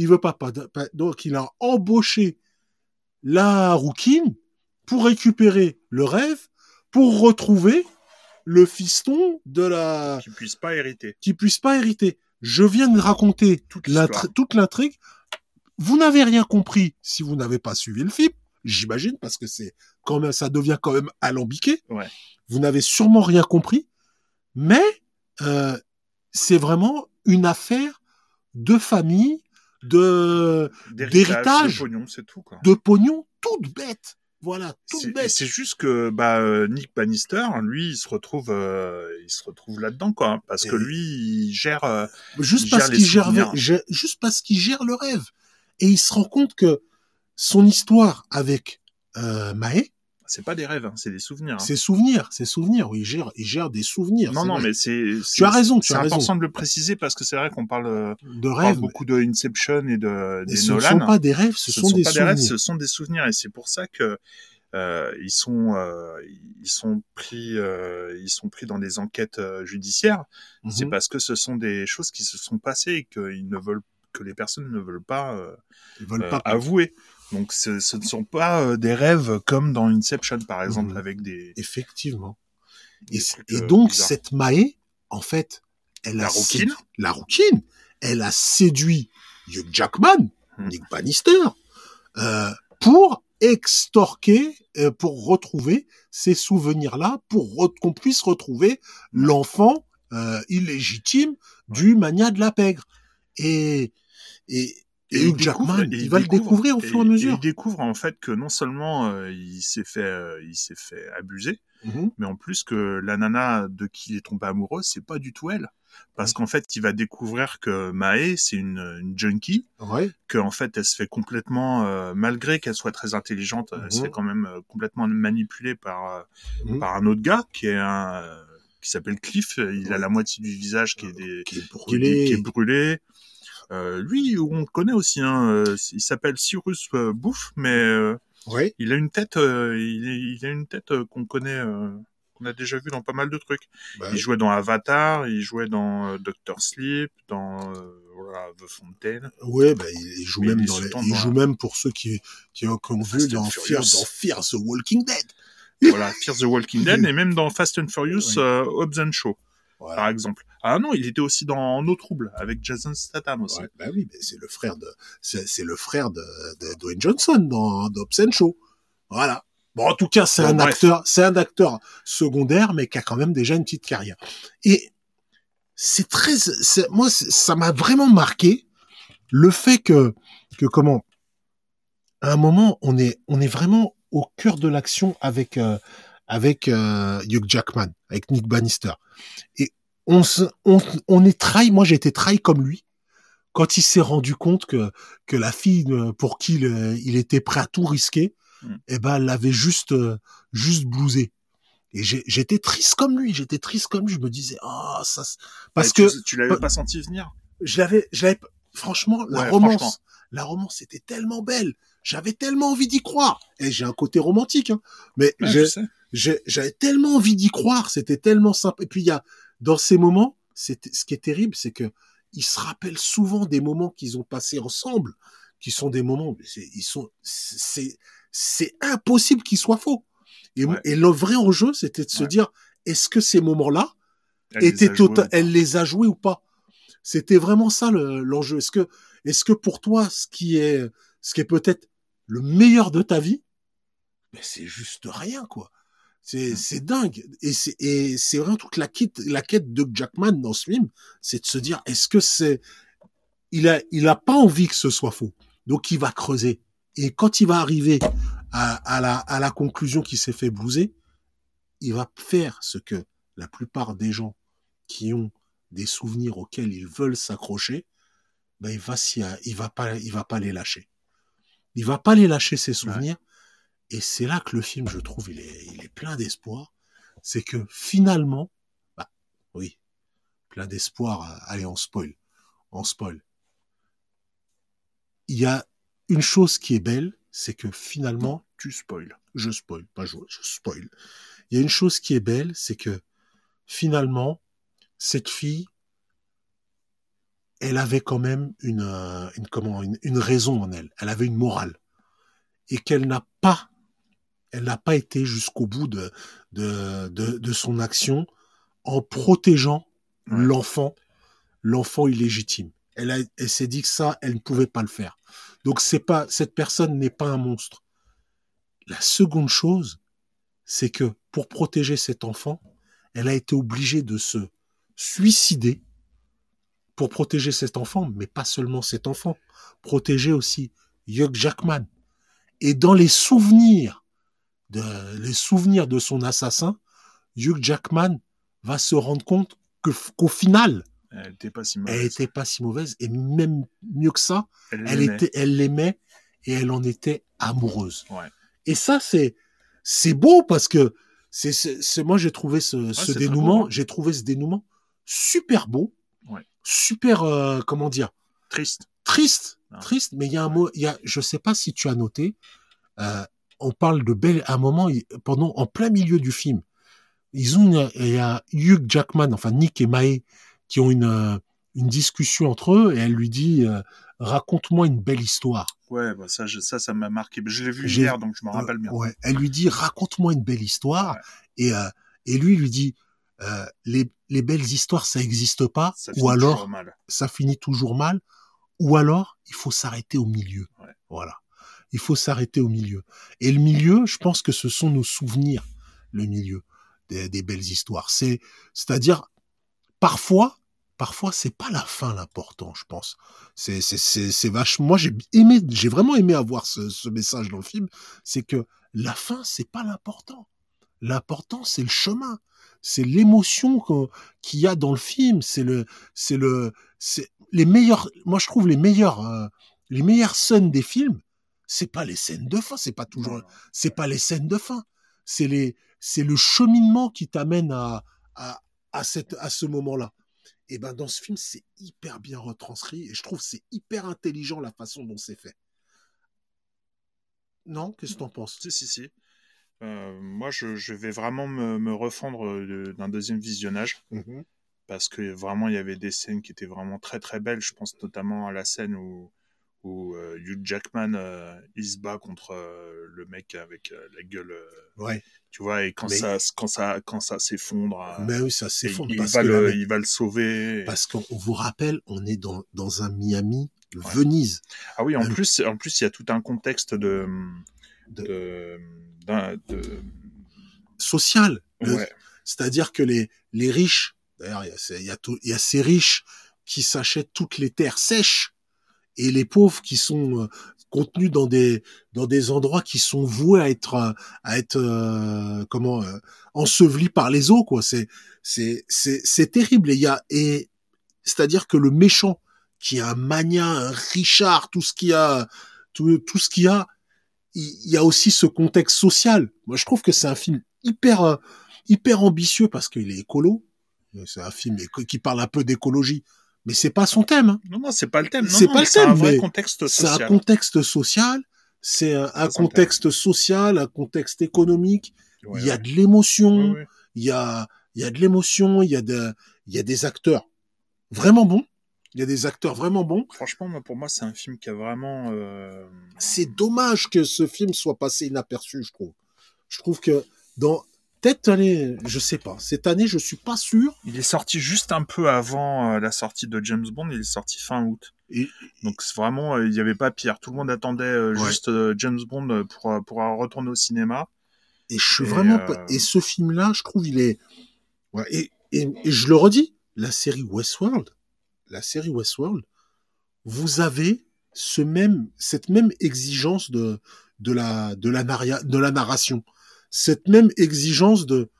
Il veut pas, pas- pas- donc il a embauché la rouquine pour récupérer le rêve, pour retrouver le fiston de la Qu'il puisse pas hériter. qui puisse pas hériter. Je viens de raconter Toute l'intrigue. Vous n'avez rien compris si vous n'avez pas suivi le film, j'imagine, parce que c'est quand même, ça devient quand même alambiqué. Ouais. Vous n'avez sûrement rien compris, mais euh, c'est vraiment une affaire de famille, de D'héritage. de pognon, c'est tout, quoi. de pognon, toute bête. Voilà, toute bête. c'est juste que bah, euh, Nick Bannister, lui, il se retrouve, euh, il se retrouve là-dedans, quoi, hein, parce que lui, il gère. euh, Juste il parce qu'il gère, juste parce qu'il gère le rêve. Et il se rend compte que son histoire avec euh, Maë, c'est pas des rêves, hein, c'est des souvenirs. hein. ses souvenirs, ses souvenirs, oui, il gère, il gère des souvenirs. Non, c'est non, vrai. mais c'est. Tu as raison, tu C'est as raison. important de le préciser parce que c'est vrai qu'on parle, euh, de on parle rêve. beaucoup de Inception et de des ce ne Nolan. sont pas des rêves, ce, ce sont, des pas des souvenirs. rêves, ce sont des souvenirs, et c'est pour ça que euh, ils sont euh, ils sont pris euh, ils sont pris dans des enquêtes judiciaires. C'est Mhm. parce que ce sont des choses qui se sont passées et qu'ils ne veulent que les personnes ne veulent pas Ils veulent pas. avouer. Donc ce, ce ne sont pas euh, des rêves comme dans Inception par exemple Mhm. avec des, Effectivement. Et, des c- trucs, et euh, donc, bizarres. cette Maë, en fait, elle La a rouquine. sédu- la rouquine, elle a séduit Hugh Jackman, Hmm. Nick Bannister, euh, pour extorquer, euh, pour retrouver ces souvenirs-là, pour re- qu'on puisse retrouver l'enfant euh, illégitime du mania de la pègre. Et, et, et Hugh Jackman, il, va le découvrir au fur et à mesure. il découvre en fait que non seulement euh, il s'est fait, euh, il s'est fait abuser, Mhm. mais en plus que la nana de qui il est tombé amoureux, c'est pas du tout elle. Parce qu'en fait, il va découvrir que Mae, c'est une, une junkie, Ouais. que en fait, elle se fait complètement, euh, malgré qu'elle soit très intelligente, elle se Mhm. fait quand même complètement manipuler par Mhm. par un autre gars qui est un qui s'appelle Cliff. Il a la moitié du visage qui est des Qui est qui est, brûlé. qui est brûlé. Euh, lui, on le connaît aussi. Hein, euh, il s'appelle Cyrus euh, Bouffe, mais il a une tête, il, a une tête qu'on connaît, qu'on a déjà vu dans pas mal de trucs. Bah, Il jouait dans Avatar, il jouait dans Doctor Sleep, dans voilà, The Fountain. Ouais, bah, il joue Mais même il dans les, il joue même pour ceux qui, qui ont, qui ont vu dans Fear, Furious. dans Fear the Walking Dead. voilà, Fear the Walking Dead, et même dans Fast and Furious, Oui. euh, Hobbs and Shaw, Voilà. par exemple. Ah non, il était aussi dans No Trouble avec Jason Statham aussi. Ouais, bah oui, mais c'est le frère de, c'est, c'est le frère de, de Dwayne Johnson dans, dans and Shaw. Voilà. Bon, en tout cas, c'est un bref. acteur, c'est un acteur secondaire, mais qui a quand même déjà une petite carrière. Et c'est très, c'est, moi, ça m'a vraiment marqué le fait que, que comment, à un moment, on est, on est vraiment au cœur de l'action avec, euh, avec euh, Hugh Jackman, avec Nick Bannister. Et on, se, on, on est trahi. Moi, j'ai été trahi comme lui quand il s'est rendu compte que que la fille pour qui il, euh, il était prêt à tout risquer, Mm. eh ben, elle l'avait juste euh, juste blousé. Et j'étais triste comme lui. J'étais triste comme lui. Je me disais, ah, ça, parce que tu, tu l'avais pas- senti venir? je l'avais, je l'avais, franchement, la romance, franchement. la romance était tellement belle. J'avais tellement envie d'y croire. Et j'ai un côté romantique, hein. Mais Ouais, j'avais tellement envie d'y croire. C'était tellement simple. Et puis, il y a, dans ces moments, c'était, ce qui est terrible, c'est que ils se rappellent souvent des moments qu'ils ont passés ensemble, qui sont des moments, c'est- ils sont, c'est, c'est impossible qu'ils soient faux. Et, Ouais. et le vrai enjeu, c'était de se Ouais. dire, est-ce que ces moments-là, Elle les elle les a joués ou pas? C'était vraiment ça le- l'enjeu. Est-ce que, est-ce que pour toi, ce qui est, ce qui est peut-être le meilleur de ta vie, ben c'est juste rien quoi. C'est, Mm. c'est dingue. Et c'est, et c'est vraiment toute la quête, la quête de Jackman dans ce film, c'est de se dire, est-ce que c'est, il a, il a pas envie que ce soit faux. Donc il va creuser. Et quand il va arriver à, à la, à la conclusion qu'il s'est fait blouser, il va faire ce que la plupart des gens qui ont des souvenirs auxquels ils veulent s'accrocher, ben il va s'y, il va pas, il va pas les lâcher. Il va pas les lâcher ces souvenirs. Et c'est là que le film, je trouve, il est, il est plein d'espoir. C'est que finalement, bah, oui, plein d'espoir. euh, Allez, on spoil, on spoil. Il y a une chose qui est belle, c'est que finalement, Tu spoil. je spoil, pas je, je spoil. Il y a une chose qui est belle, c'est que finalement, cette fille, elle avait quand même une, euh, une comment, une, une raison en elle. Elle avait une morale et qu'elle n'a pas, elle n'a pas été jusqu'au bout de, de, de, de son action en protégeant Ouais. l'enfant, l'enfant illégitime. Elle, a, elle s'est dit que ça, elle ne pouvait pas le faire. Donc c'est pas, cette personne n'est pas un monstre. La seconde chose, c'est que pour protéger cet enfant, elle a été obligée de se suicider pour protéger cet enfant, mais pas seulement cet enfant, protéger aussi Hugh Jackman. Et dans les souvenirs de, les souvenirs de son assassin, Hugh Jackman va se rendre compte que, qu'au final, Elle était pas si elle mauvaise. était pas si mauvaise, et même mieux que ça, Elle elle l'aimait. était, elle l'aimait et elle en était amoureuse. Ouais. Et ça, c'est, c'est beau parce que c'est, c'est, moi, j'ai trouvé ce, dénouement, hein. j'ai trouvé ce dénouement super beau, Ouais. super, euh, comment dire, Triste. triste, triste, mais il y a un mot, il y a, je sais pas si tu as noté, euh, on parle de belle, à un moment, pendant, en plein milieu du film, ils ont, il y a Hugh Jackman, enfin Nick et Mae, qui ont une, euh, une discussion entre eux, et elle lui dit, euh, raconte-moi une belle histoire. Ouais, bah ça, je- ça, ça m'a marqué. Je l'ai vu hier, donc je me rappelle bien. Ouais, elle lui dit, raconte-moi une belle histoire, Ouais. et, euh, et lui lui dit, euh, les, les belles histoires, ça n'existe pas, Ça ou alors, ça finit toujours mal, ou alors il faut s'arrêter au milieu. Ouais. Voilà. Il faut s'arrêter au milieu. Et le milieu, je pense que ce sont nos souvenirs, le milieu des, belles histoires. C'est, c'est-à-dire, parfois, parfois, c'est pas la fin l'important, je pense. C'est, c'est, c'est, c'est vachement, moi, j'ai aimé, j'ai vraiment aimé avoir ce, ce message dans le film. C'est que la fin, c'est pas l'important. L'important, c'est le chemin. C'est l'émotion qu'il y a dans le film. C'est le, c'est le, c'est les meilleurs, moi je trouve les meilleurs, euh, les meilleures scènes des films, c'est pas les scènes de fin, c'est pas toujours, c'est pas les scènes de fin. C'est les, c'est le cheminement qui t'amène à, à, à cette, à ce moment-là. Et ben, dans ce film, c'est hyper bien retranscrit et je trouve c'est hyper intelligent la façon dont c'est fait. Non Qu'est-ce que t'en penses? Si, si, si. Euh, moi, je, je, vais vraiment me, me refendre euh, d'un deuxième visionnage. Mmh parce que vraiment, il y avait des scènes qui étaient vraiment très très belles. Je pense notamment à la scène où, où euh, Hugh Jackman il se bat contre le mec avec la gueule. ouais. Tu vois, et quand ça, quand ça, quand ça s'effondre. Mais oui, ça s'effondre. Il, va le, il va le sauver. Parce qu'on vous rappelle, on est dans, dans un Miami Venise. Ah oui, en plus, en plus, il y a tout un contexte de, de, de... social. C'est-à-dire que les, les riches, d'ailleurs, il y a, il y a ces riches qui s'achètent toutes les terres sèches et les pauvres qui sont euh, contenus dans des dans des endroits qui sont voués à être à être euh, comment euh, ensevelis par les eaux quoi c'est c'est c'est c'est terrible et il y a et c'est-à-dire que le méchant qui est un mania un Richard tout ce qu'il a tout tout ce qu'il a il y a aussi ce contexte social. Moi, je trouve que c'est un film hyper, euh, hyper ambitieux parce qu'il est écolo. C'est un film qui parle un peu d'écologie, mais c'est pas son thème. Hein. Non, non, c'est pas le thème. C'est pas le thème. C'est un contexte social. C'est un contexte social. C'est un, contexte social, un contexte économique. il y a de l'émotion. il y a, il y a de l'émotion. Il y a de, il y a des acteurs vraiment bons. Il y a des acteurs vraiment bons. Franchement, pour moi, c'est un film qui a vraiment. Euh... C'est dommage que ce film soit passé inaperçu, je trouve. Je trouve que dans peut-être année, je sais pas. Cette année, je suis pas sûr. Il est sorti juste un peu avant euh, la sortie de James Bond. Il est sorti fin août. Et... Donc vraiment, euh, il n'y avait pas pire. Tout le monde attendait euh, juste James Bond pour pour retourner au cinéma. Et je suis vraiment. Et ce film-là, je trouve, il est. Ouais, et, et, et je le redis, la série Westworld la série Westworld, vous avez ce même, cette même exigence de, de la, de la, de la narration. Cette même exigence de,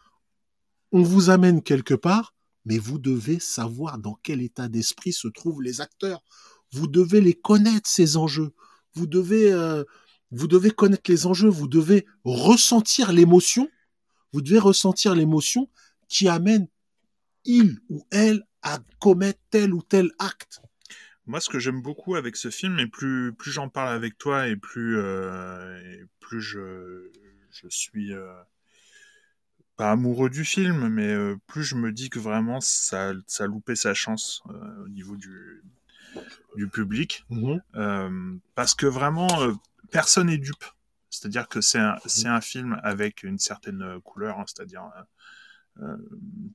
on vous amène quelque part, mais vous devez savoir dans quel état d'esprit se trouvent les acteurs. Vous devez les connaître, ces enjeux. Vous devez, euh, vous devez connaître les enjeux. Vous devez ressentir l'émotion. Vous devez ressentir l'émotion qui amène il ou elle à commettre tel ou tel acte. Moi, ce que j'aime beaucoup avec ce film, et plus, plus j'en parle avec toi, et plus, euh, et plus je, je suis euh, pas amoureux du film, mais euh, plus je me dis que vraiment ça, ça a loupé sa chance au niveau du, du public. Mhm. parce que vraiment, personne n'est dupe. C'est-à-dire que c'est un, c'est un film avec une certaine couleur, hein, c'est-à-dire euh,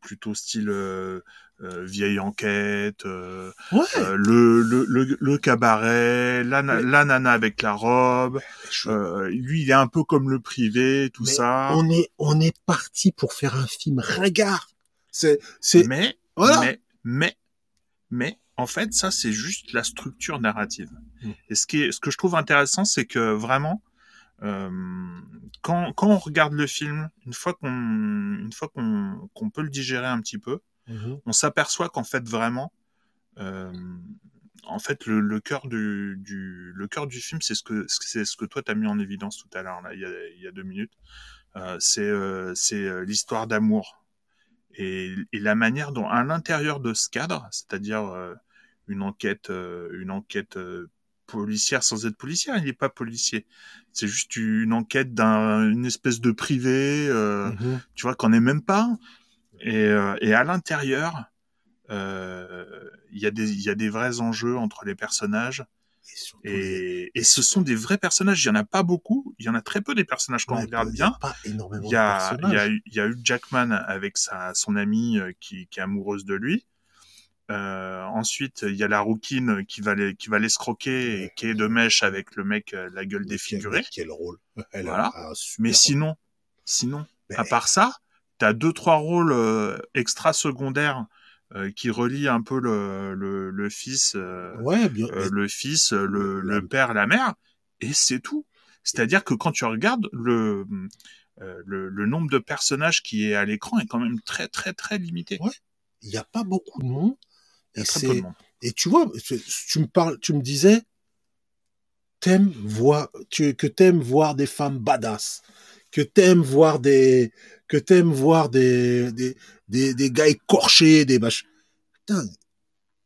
plutôt style euh, euh, vieille enquête, le, le, le, le, cabaret, la, la, nana avec la robe. lui, il est un peu comme le privé, tout ça. On est on est parti pour faire un film regard. C'est c'est. Mais voilà. mais mais mais en fait, ça c'est juste la structure narrative. Mm. Et ce qui est, ce que je trouve intéressant, c'est que vraiment euh, quand, quand on regarde le film, une fois qu'on une fois qu'on qu'on peut le digérer un petit peu, mhm. on s'aperçoit qu'en fait vraiment, euh, en fait le, le cœur du, du le cœur du film, c'est ce que c'est ce que toi t'as mis en évidence tout à l'heure là il y a, il y a deux minutes. Euh, c'est euh, c'est euh, l'histoire d'amour et, et la manière dont à l'intérieur de ce cadre, c'est-à-dire une enquête une enquête policière sans être policière. Il n'est pas policier. C'est juste une enquête d'une espèce de privé, euh, mhm. tu vois, qu'on n'est même pas. Et, euh, et à l'intérieur, euh, il y, a des, y a des vrais enjeux entre les personnages. Et, et, ce sont des vrais personnages. Il y en a pas beaucoup. Il y en a très peu des personnages quand on regarde bien. Il y a, il y a, il y a eu Jackman avec sa, son amie qui, qui est amoureuse de lui. Euh, ensuite, il y a la rouquine qui va les, qui va l'escroquer et qui est de mèche avec le mec euh, la gueule défigurée. Quel, rôle. Elle voilà. Mais sinon, sinon, à part ça, t'as deux trois rôles euh, extra secondaires euh, qui relient un peu le, le, le fils, ouais, bien, le fils, le, le père, la mère, et c'est tout. C'est-à-dire que quand tu regardes le euh, le, le nombre de personnages qui est à l'écran est quand même très très très limité. Ouais. Il n'y a pas beaucoup de monde. Il y a Et très c'est- peu de monde. Et tu vois, tu me parles, tu me disais, t'aimes voir, tu, que t'aimes voir des femmes badass, que t'aimes voir des, que t'aimes voir des, des, des, des gars écorchés, des mach... Putain,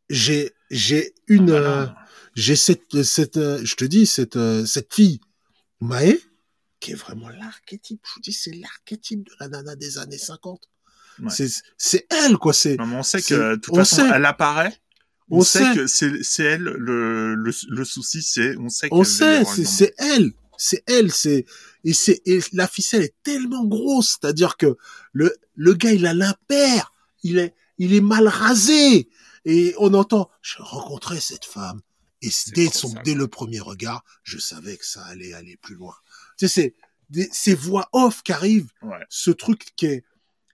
j'ai, j'ai une, euh, Voilà. j'ai cette, cette, euh, je te dis, cette, euh, cette fille, Maë, qui est vraiment l'archétype, je vous dis, c'est l'archétype de la nana des années 50. Ouais. C'est, c'est elle, quoi, c'est, Non, mais on sait que de toute on façon, sait. elle apparaît. On, On sait, sait. que c'est c'est elle le, le, le souci, c'est on sait On sait, c'est c'est elle, c'est elle, c'est et c'est et la ficelle est tellement grosse, c'est-à-dire que le le gars il a l'impair, il est il est mal rasé et on entend je rencontrais cette femme et dès son dès le premier regard, je savais que ça allait aller plus loin. Tu sais c'est des- ces voix off qui arrivent. Ouais. ce truc qui est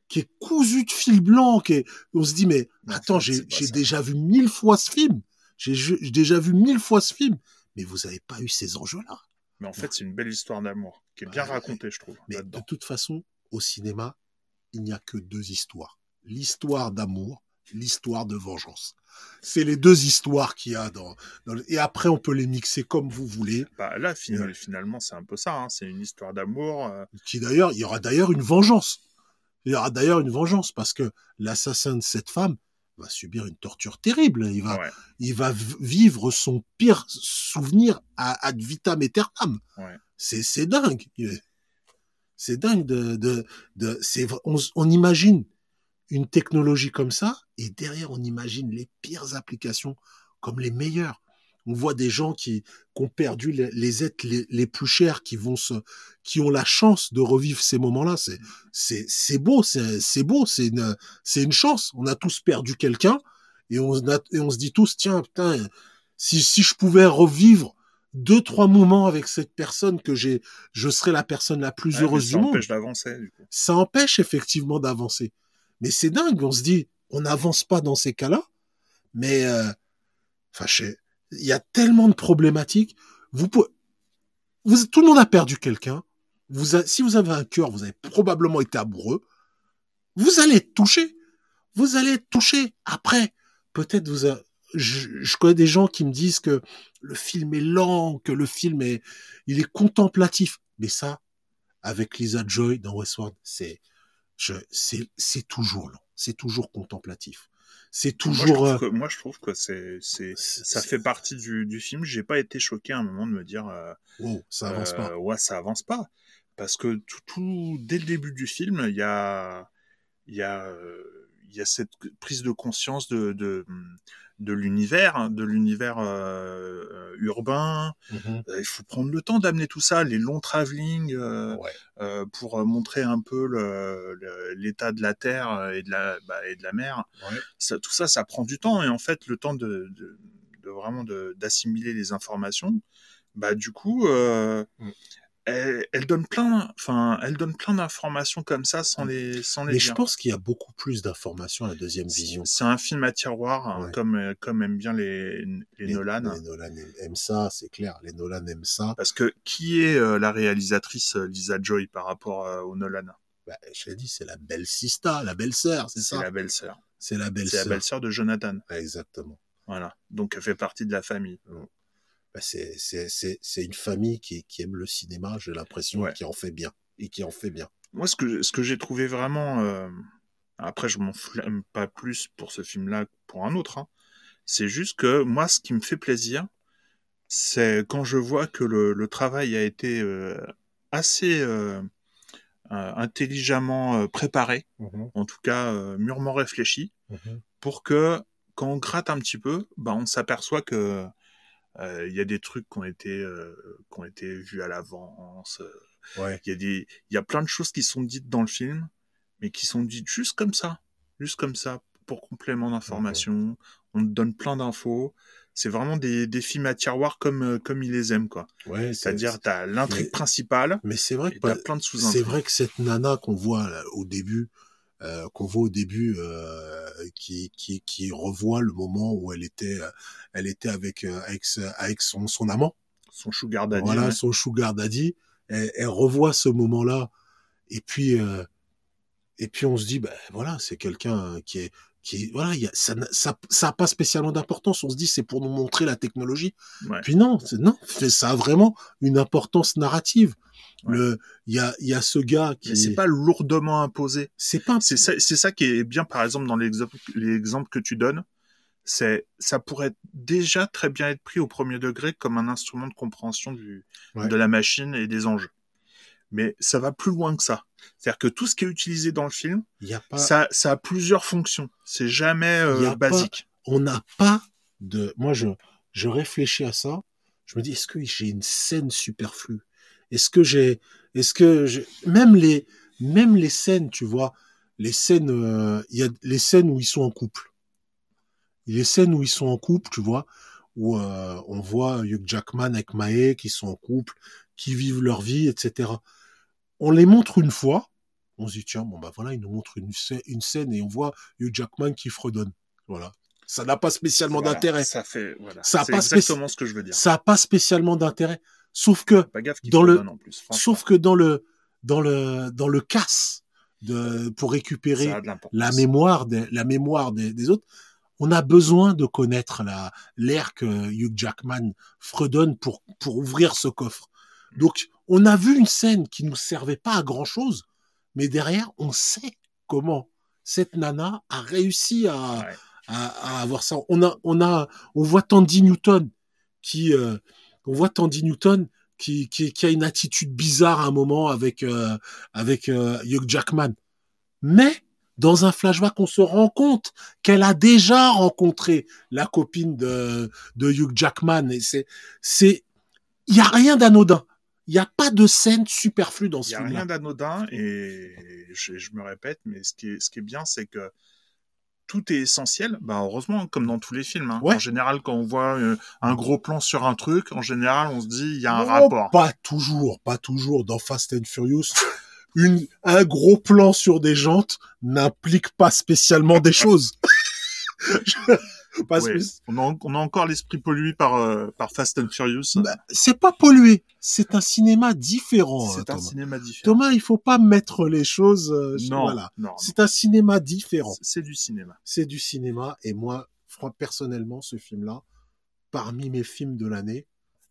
qui est cousu de fil blanc, qui est, on se dit mais Mais en attends j'ai déjà vu mille fois ce film, j'ai déjà vu mille fois ce film, mais vous avez pas eu ces enjeux-là. Mais en fait, c'est une belle histoire d'amour qui est bien Ouais. racontée, je trouve. Mais de toute façon, au cinéma, il n'y a que deux histoires. L'histoire d'amour, l'histoire de vengeance. C'est les deux histoires qu'il y a dans, dans le- Et après, on peut les mixer comme vous voulez. Bah, là, fin- Ouais. finalement, c'est un peu ça. hein. C'est une histoire d'amour. euh, Qui d'ailleurs, il y aura d'ailleurs une vengeance. Il y aura d'ailleurs une vengeance parce que l'assassin de cette femme va subir une torture terrible. Il va, ouais. il va vivre son pire souvenir à ad vitam aeternam. Ouais. C'est, c'est dingue. C'est dingue de, de, de on imagine une technologie comme ça et derrière on imagine les pires applications comme les meilleures. On voit des gens qui, qui ont perdu les, les êtres les, les plus chers, qui vont se, qui ont la chance de revivre ces moments-là. C'est, c'est, c'est beau, c'est, c'est beau, c'est une, c'est une chance. On a tous perdu quelqu'un et on, a- et on se dit tous, tiens, putain, si, si je pouvais revivre deux, trois moments avec cette personne que j'ai, je serais la personne la plus Ouais, heureuse ça du monde. empêche d'avancer, du coup. Ça empêche effectivement d'avancer. Mais c'est dingue, on se dit, on n'avance pas dans ces cas-là. Mais, euh, enfin, sais- il y a tellement de problématiques. Vous pouvez, vous, tout le monde a perdu quelqu'un. Vous, a- si vous avez un cœur, vous avez probablement été amoureux. Vous allez être touché. Vous allez être touché. Après, peut-être vous, a- je, je connais des gens qui me disent que le film est lent, que le film est, il est contemplatif. Mais ça, avec Lisa Joy dans Westworld, c'est, c'est toujours lent. C'est toujours contemplatif. C'est Moi, je toujours, trouve euh, que, moi, je trouve que c'est, c'est, ça fait partie du, du film. J'ai pas été choqué à un moment de me dire, euh, wow, ça avance euh, pas. ouais, ça avance pas. Parce que tout, tout dès le début du film, il y a, il y a, euh, il y a cette prise de conscience de, de, de l'univers, hein, de l'univers euh, urbain. Mhm. Euh, Il faut prendre le temps d'amener tout ça, les longs travelling euh, Ouais. euh, pour montrer un peu l'état de la terre et de la, bah, et de la mer. Ouais. Ça, tout ça, ça prend du temps et en fait, le temps de, de, de vraiment d'assimiler les informations, bah du coup, euh, Mm. Elle, elle donne plein, enfin, elle donne plein d'informations comme ça sans les, sans les Mais je pense qu'il y a beaucoup plus d'informations à la deuxième vision. C'est un film à tiroir, hein, Ouais. comme, euh, comme aiment bien les, les Nolan. Les Nolan aiment, ça, c'est clair. Les Nolan aiment ça. Parce que qui est euh, la réalisatrice euh, Lisa Joy par rapport euh, au Nolan? Bah, je l'ai dit, c'est la belle sista, la belle sœur, c'est C'est ça? la belle-sœur. C'est la belle C'est la sœur. belle-sœur de Jonathan. Exactement. Voilà. Donc elle fait partie de la famille. Bah, c'est, c'est, c'est, c'est une famille qui, qui aime le cinéma, j'ai l'impression, Ouais. qui en fait bien. Et qui en fait bien. Moi, ce que, ce que j'ai trouvé vraiment. euh, Après, je m'en flamme pas plus pour ce film-là que pour un autre. hein. C'est juste que moi, ce qui me fait plaisir, c'est quand je vois que le, le travail a été euh, assez euh, euh, intelligemment préparé, en tout cas mûrement réfléchi, pour que quand on gratte un petit peu, bah, on s'aperçoit que il y a des trucs qui ont été euh, qui ont été vus à l'avance. euh, Ouais. Il y a des il y a plein de choses qui sont dites dans le film, mais qui sont dites juste comme ça, juste comme ça pour complément d'information. On te donne plein d'infos. C'est vraiment des, des films à tiroir comme euh, comme ils les aiment quoi. Ouais, c'est- C'est-à-dire t'as l'intrigue principale Mais c'est vrai que t'as plein de c'est sous-intrigues. vrai que cette nana qu'on voit là, au début, euh, qu'on voit au début, euh, qui, qui, qui revoit le moment où elle était, euh, elle était avec, euh, avec, avec son, son amant. Son sugar daddy. voilà, ouais. son sugar daddy. Elle, elle revoit ce moment-là Et puis, euh, et puis on se dit, ben voilà, c'est quelqu'un qui est, qui voilà, y a, ça, ça, ça a pas spécialement d'importance. On se dit, c'est pour nous montrer la technologie. Ouais. Puis non, non, ça a vraiment une importance narrative. Ouais. Le, il y a, il y a ce gars qui, c'est pas lourdement imposé. c'est pas, C'est ça, c'est ça qui est bien, par exemple, dans l'exemple l'exemple que tu donnes. C'est, ça pourrait déjà très bien être pris au premier degré comme un instrument de compréhension du, Ouais. de la machine et des enjeux. Mais ça va plus loin que ça. C'est-à-dire que tout ce qui est utilisé dans le film, il y a pas, ça, ça a plusieurs fonctions. C'est jamais euh, pas- basique. on n'a pas de, moi je, je réfléchis à ça. Je me dis, est-ce que j'ai une scène superflue? Est-ce que j'ai, est-ce que j'ai, même les, même les scènes, tu vois, les scènes, euh, il y a les scènes où ils sont en couple. Les scènes où ils sont en couple, tu vois, où euh, on voit Hugh Jackman avec Mae qui sont en couple, qui vivent leur vie, etc. On les montre une fois, on se dit tiens bon bah voilà il nous montre une, une scène et on voit Hugh Jackman qui fredonne, voilà. Ça n'a pas spécialement Voilà, d'intérêt. Ça fait, voilà. Ça a c'est pas exactement ce que je veux dire. Ça n'a pas spécialement d'intérêt. Sauf que dans le- en plus. sauf que dans le dans le dans le casse de pour récupérer la mémoire des, la mémoire des, des autres, on a besoin de connaître la l'air que Hugh Jackman fredonne pour pour ouvrir ce coffre. Donc on a vu une scène qui nous servait pas à grand chose, mais derrière on sait comment cette nana a réussi à Ouais. à, à avoir ça. On a on a on voit Tandy Newton qui euh, on voit Tandy Newton qui, qui, qui a une attitude bizarre à un moment avec euh, avec euh, Hugh Jackman. Mais dans un flashback, on se rend compte qu'elle a déjà rencontré la copine de, de Hugh Jackman. Et c'est, c'est, il y a rien d'anodin. Il n'y a pas de scène superflue dans Il ce n'y a film-là. rien d'anodin et je, je me répète, mais ce qui est, ce qui est bien, c'est que tout est essentiel. Bah, heureusement, comme dans tous les films. hein. Ouais. En général, quand on voit euh, un gros plan sur un truc, en général, on se dit il y a un Non, rapport. Pas toujours, pas toujours. Dans Fast and Furious, une, un gros plan sur des jantes n'implique pas spécialement des choses. Je- pas Ouais. spéc- On, a, on a encore l'esprit pollué par, euh, par Fast and Furious. Bah, c'est pas pollué. C'est un cinéma différent. c'est hein, un Thomas. cinéma différent. Thomas, il faut pas mettre les choses. euh, non, Voilà. non. C'est un cinéma différent. c'est du cinéma. C'est du cinéma. Et moi, personnellement, ce film-là, parmi mes films de l'année,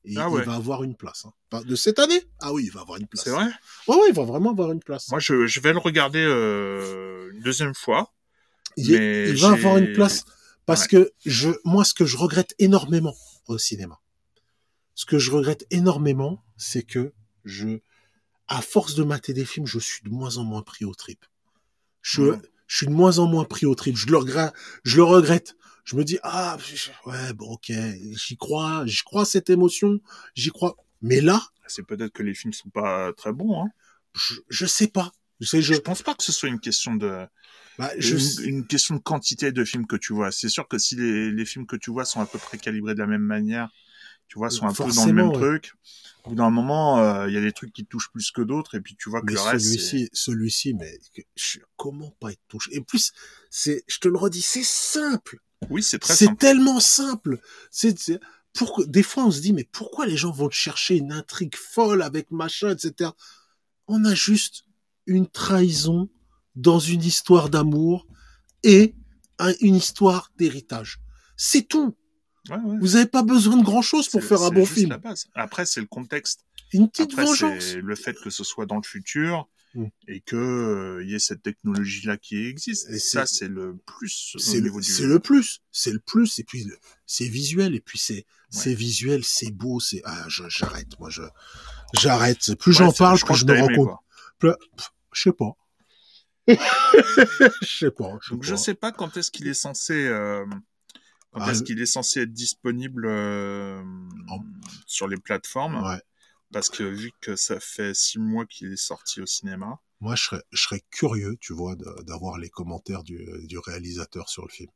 il, Ah il va avoir une place. hein. De cette année? Ah oui, il va avoir une place. C'est vrai? Ouais, ouais, il va vraiment avoir une place. Moi, je, je vais le regarder euh, une deuxième fois. il, est- mais il va avoir une place parce que je, moi, ce que je regrette énormément au cinéma, ce que je regrette énormément, c'est que je, à force de mater des films, je suis de moins en moins pris au trip. Je, je suis de moins en moins pris au trip. Je le regrette. Je le regrette. Je me dis ah ouais bon ok j'y crois j'y crois cette émotion j'y crois mais là C'est peut-être que les films sont pas très bons. Hein. je, je sais pas je sais je Je pense pas que ce soit une question de bah, je une, une question de quantité de films que tu vois. C'est sûr que si les, les films que tu vois sont à peu près calibrés de la même manière, tu vois, sont un peu dans le même ouais. truc. Au bout d'un moment, euh, il y a des trucs qui te touchent plus que d'autres, et puis tu vois que Mais le reste. c'est- celui-ci, celui-ci, mais je- comment pas être touché? Et plus, c'est, je te le redis, c'est simple. Oui, c'est très C'est simple. tellement simple. C'est, c'est- pourquoi, des fois, on se dit, mais pourquoi les gens vont chercher une intrigue folle avec machin, etc. On a juste une trahison dans une histoire d'amour et un- une histoire d'héritage. C'est tout. Ouais, ouais. Vous n'avez pas besoin de grand chose pour faire un bon juste film. la base. Après, c'est le contexte. Une petite Après, vengeance. le fait que ce soit dans le futur Mm. et que euh, y ait cette technologie-là qui existe. Et ça, c'est- le plus c'est le, du. le plus, c'est le plus, et puis c'est visuel, et puis c'est c'est visuel, c'est beau, c'est ah j'arrête, moi je j'arrête. Plus j'en parle, je plus je me rends compte. Plus- pff, Je sais pas. Je sais pas. Je sais Donc je sais pas quand est-ce qu'il est censé euh, quand Ah, est-ce qu'il est censé être disponible euh, sur les plateformes Ouais. parce que vu que ça fait six mois qu'il est sorti au cinéma. Moi, je serais, je serais curieux, tu vois, d'avoir les commentaires du, du réalisateur sur le film.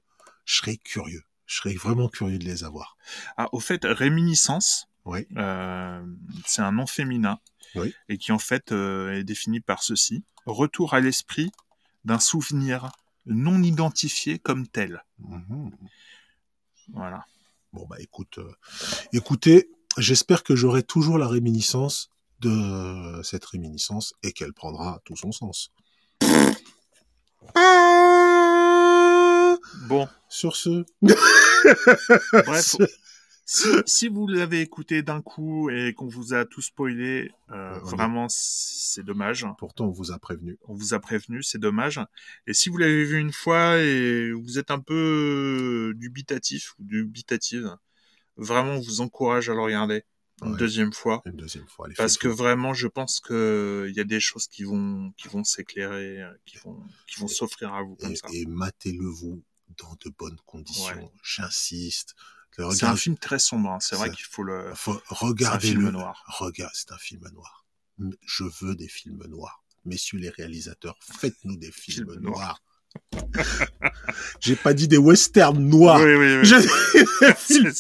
Je serais curieux. Je serais vraiment curieux de les avoir. Ah, au fait, réminiscence, Oui. euh, c'est un nom féminin Oui. et qui en fait euh, est défini par ceci retour à l'esprit d'un souvenir non identifié comme tel. Mhm. Voilà. Bon bah écoute, euh, écoutez, j'espère que j'aurai toujours la réminiscence de cette réminiscence et qu'elle prendra tout son sens. Bon, Sur ce, bref, si, si vous l'avez écouté d'un coup et qu'on vous a tout spoilé, euh, Euh, vraiment, c'est dommage. pourtant on vous a prévenu. On vous a prévenu, c'est dommage. Et si vous l'avez vu une fois et vous êtes un peu dubitatif ou dubitative, vraiment, on vous encourage à le regarder une Ouais. deuxième fois. Une deuxième fois. allez, Parce que vraiment, je pense que il y a des choses qui vont, qui vont s'éclairer, qui vont, qui vont s'offrir à vous comme et, ça. et matez-le vous dans de bonnes conditions. Ouais. J'insiste. Le C'est un film très sombre. hein. C'est vrai qu'il faut le. faut- C'est un film le noir. Regarde, c'est un film noir. Je veux des films noirs. Messieurs les réalisateurs, faites-nous des films noirs. J'ai pas dit des westerns noirs. Oui, oui, oui. Films,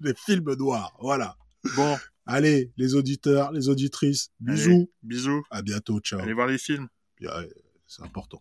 des films noirs. Voilà. Bon, Allez, les auditeurs, les auditrices, Allez. bisous. bisous. À bientôt. Ciao. Allez voir les films. C'est important.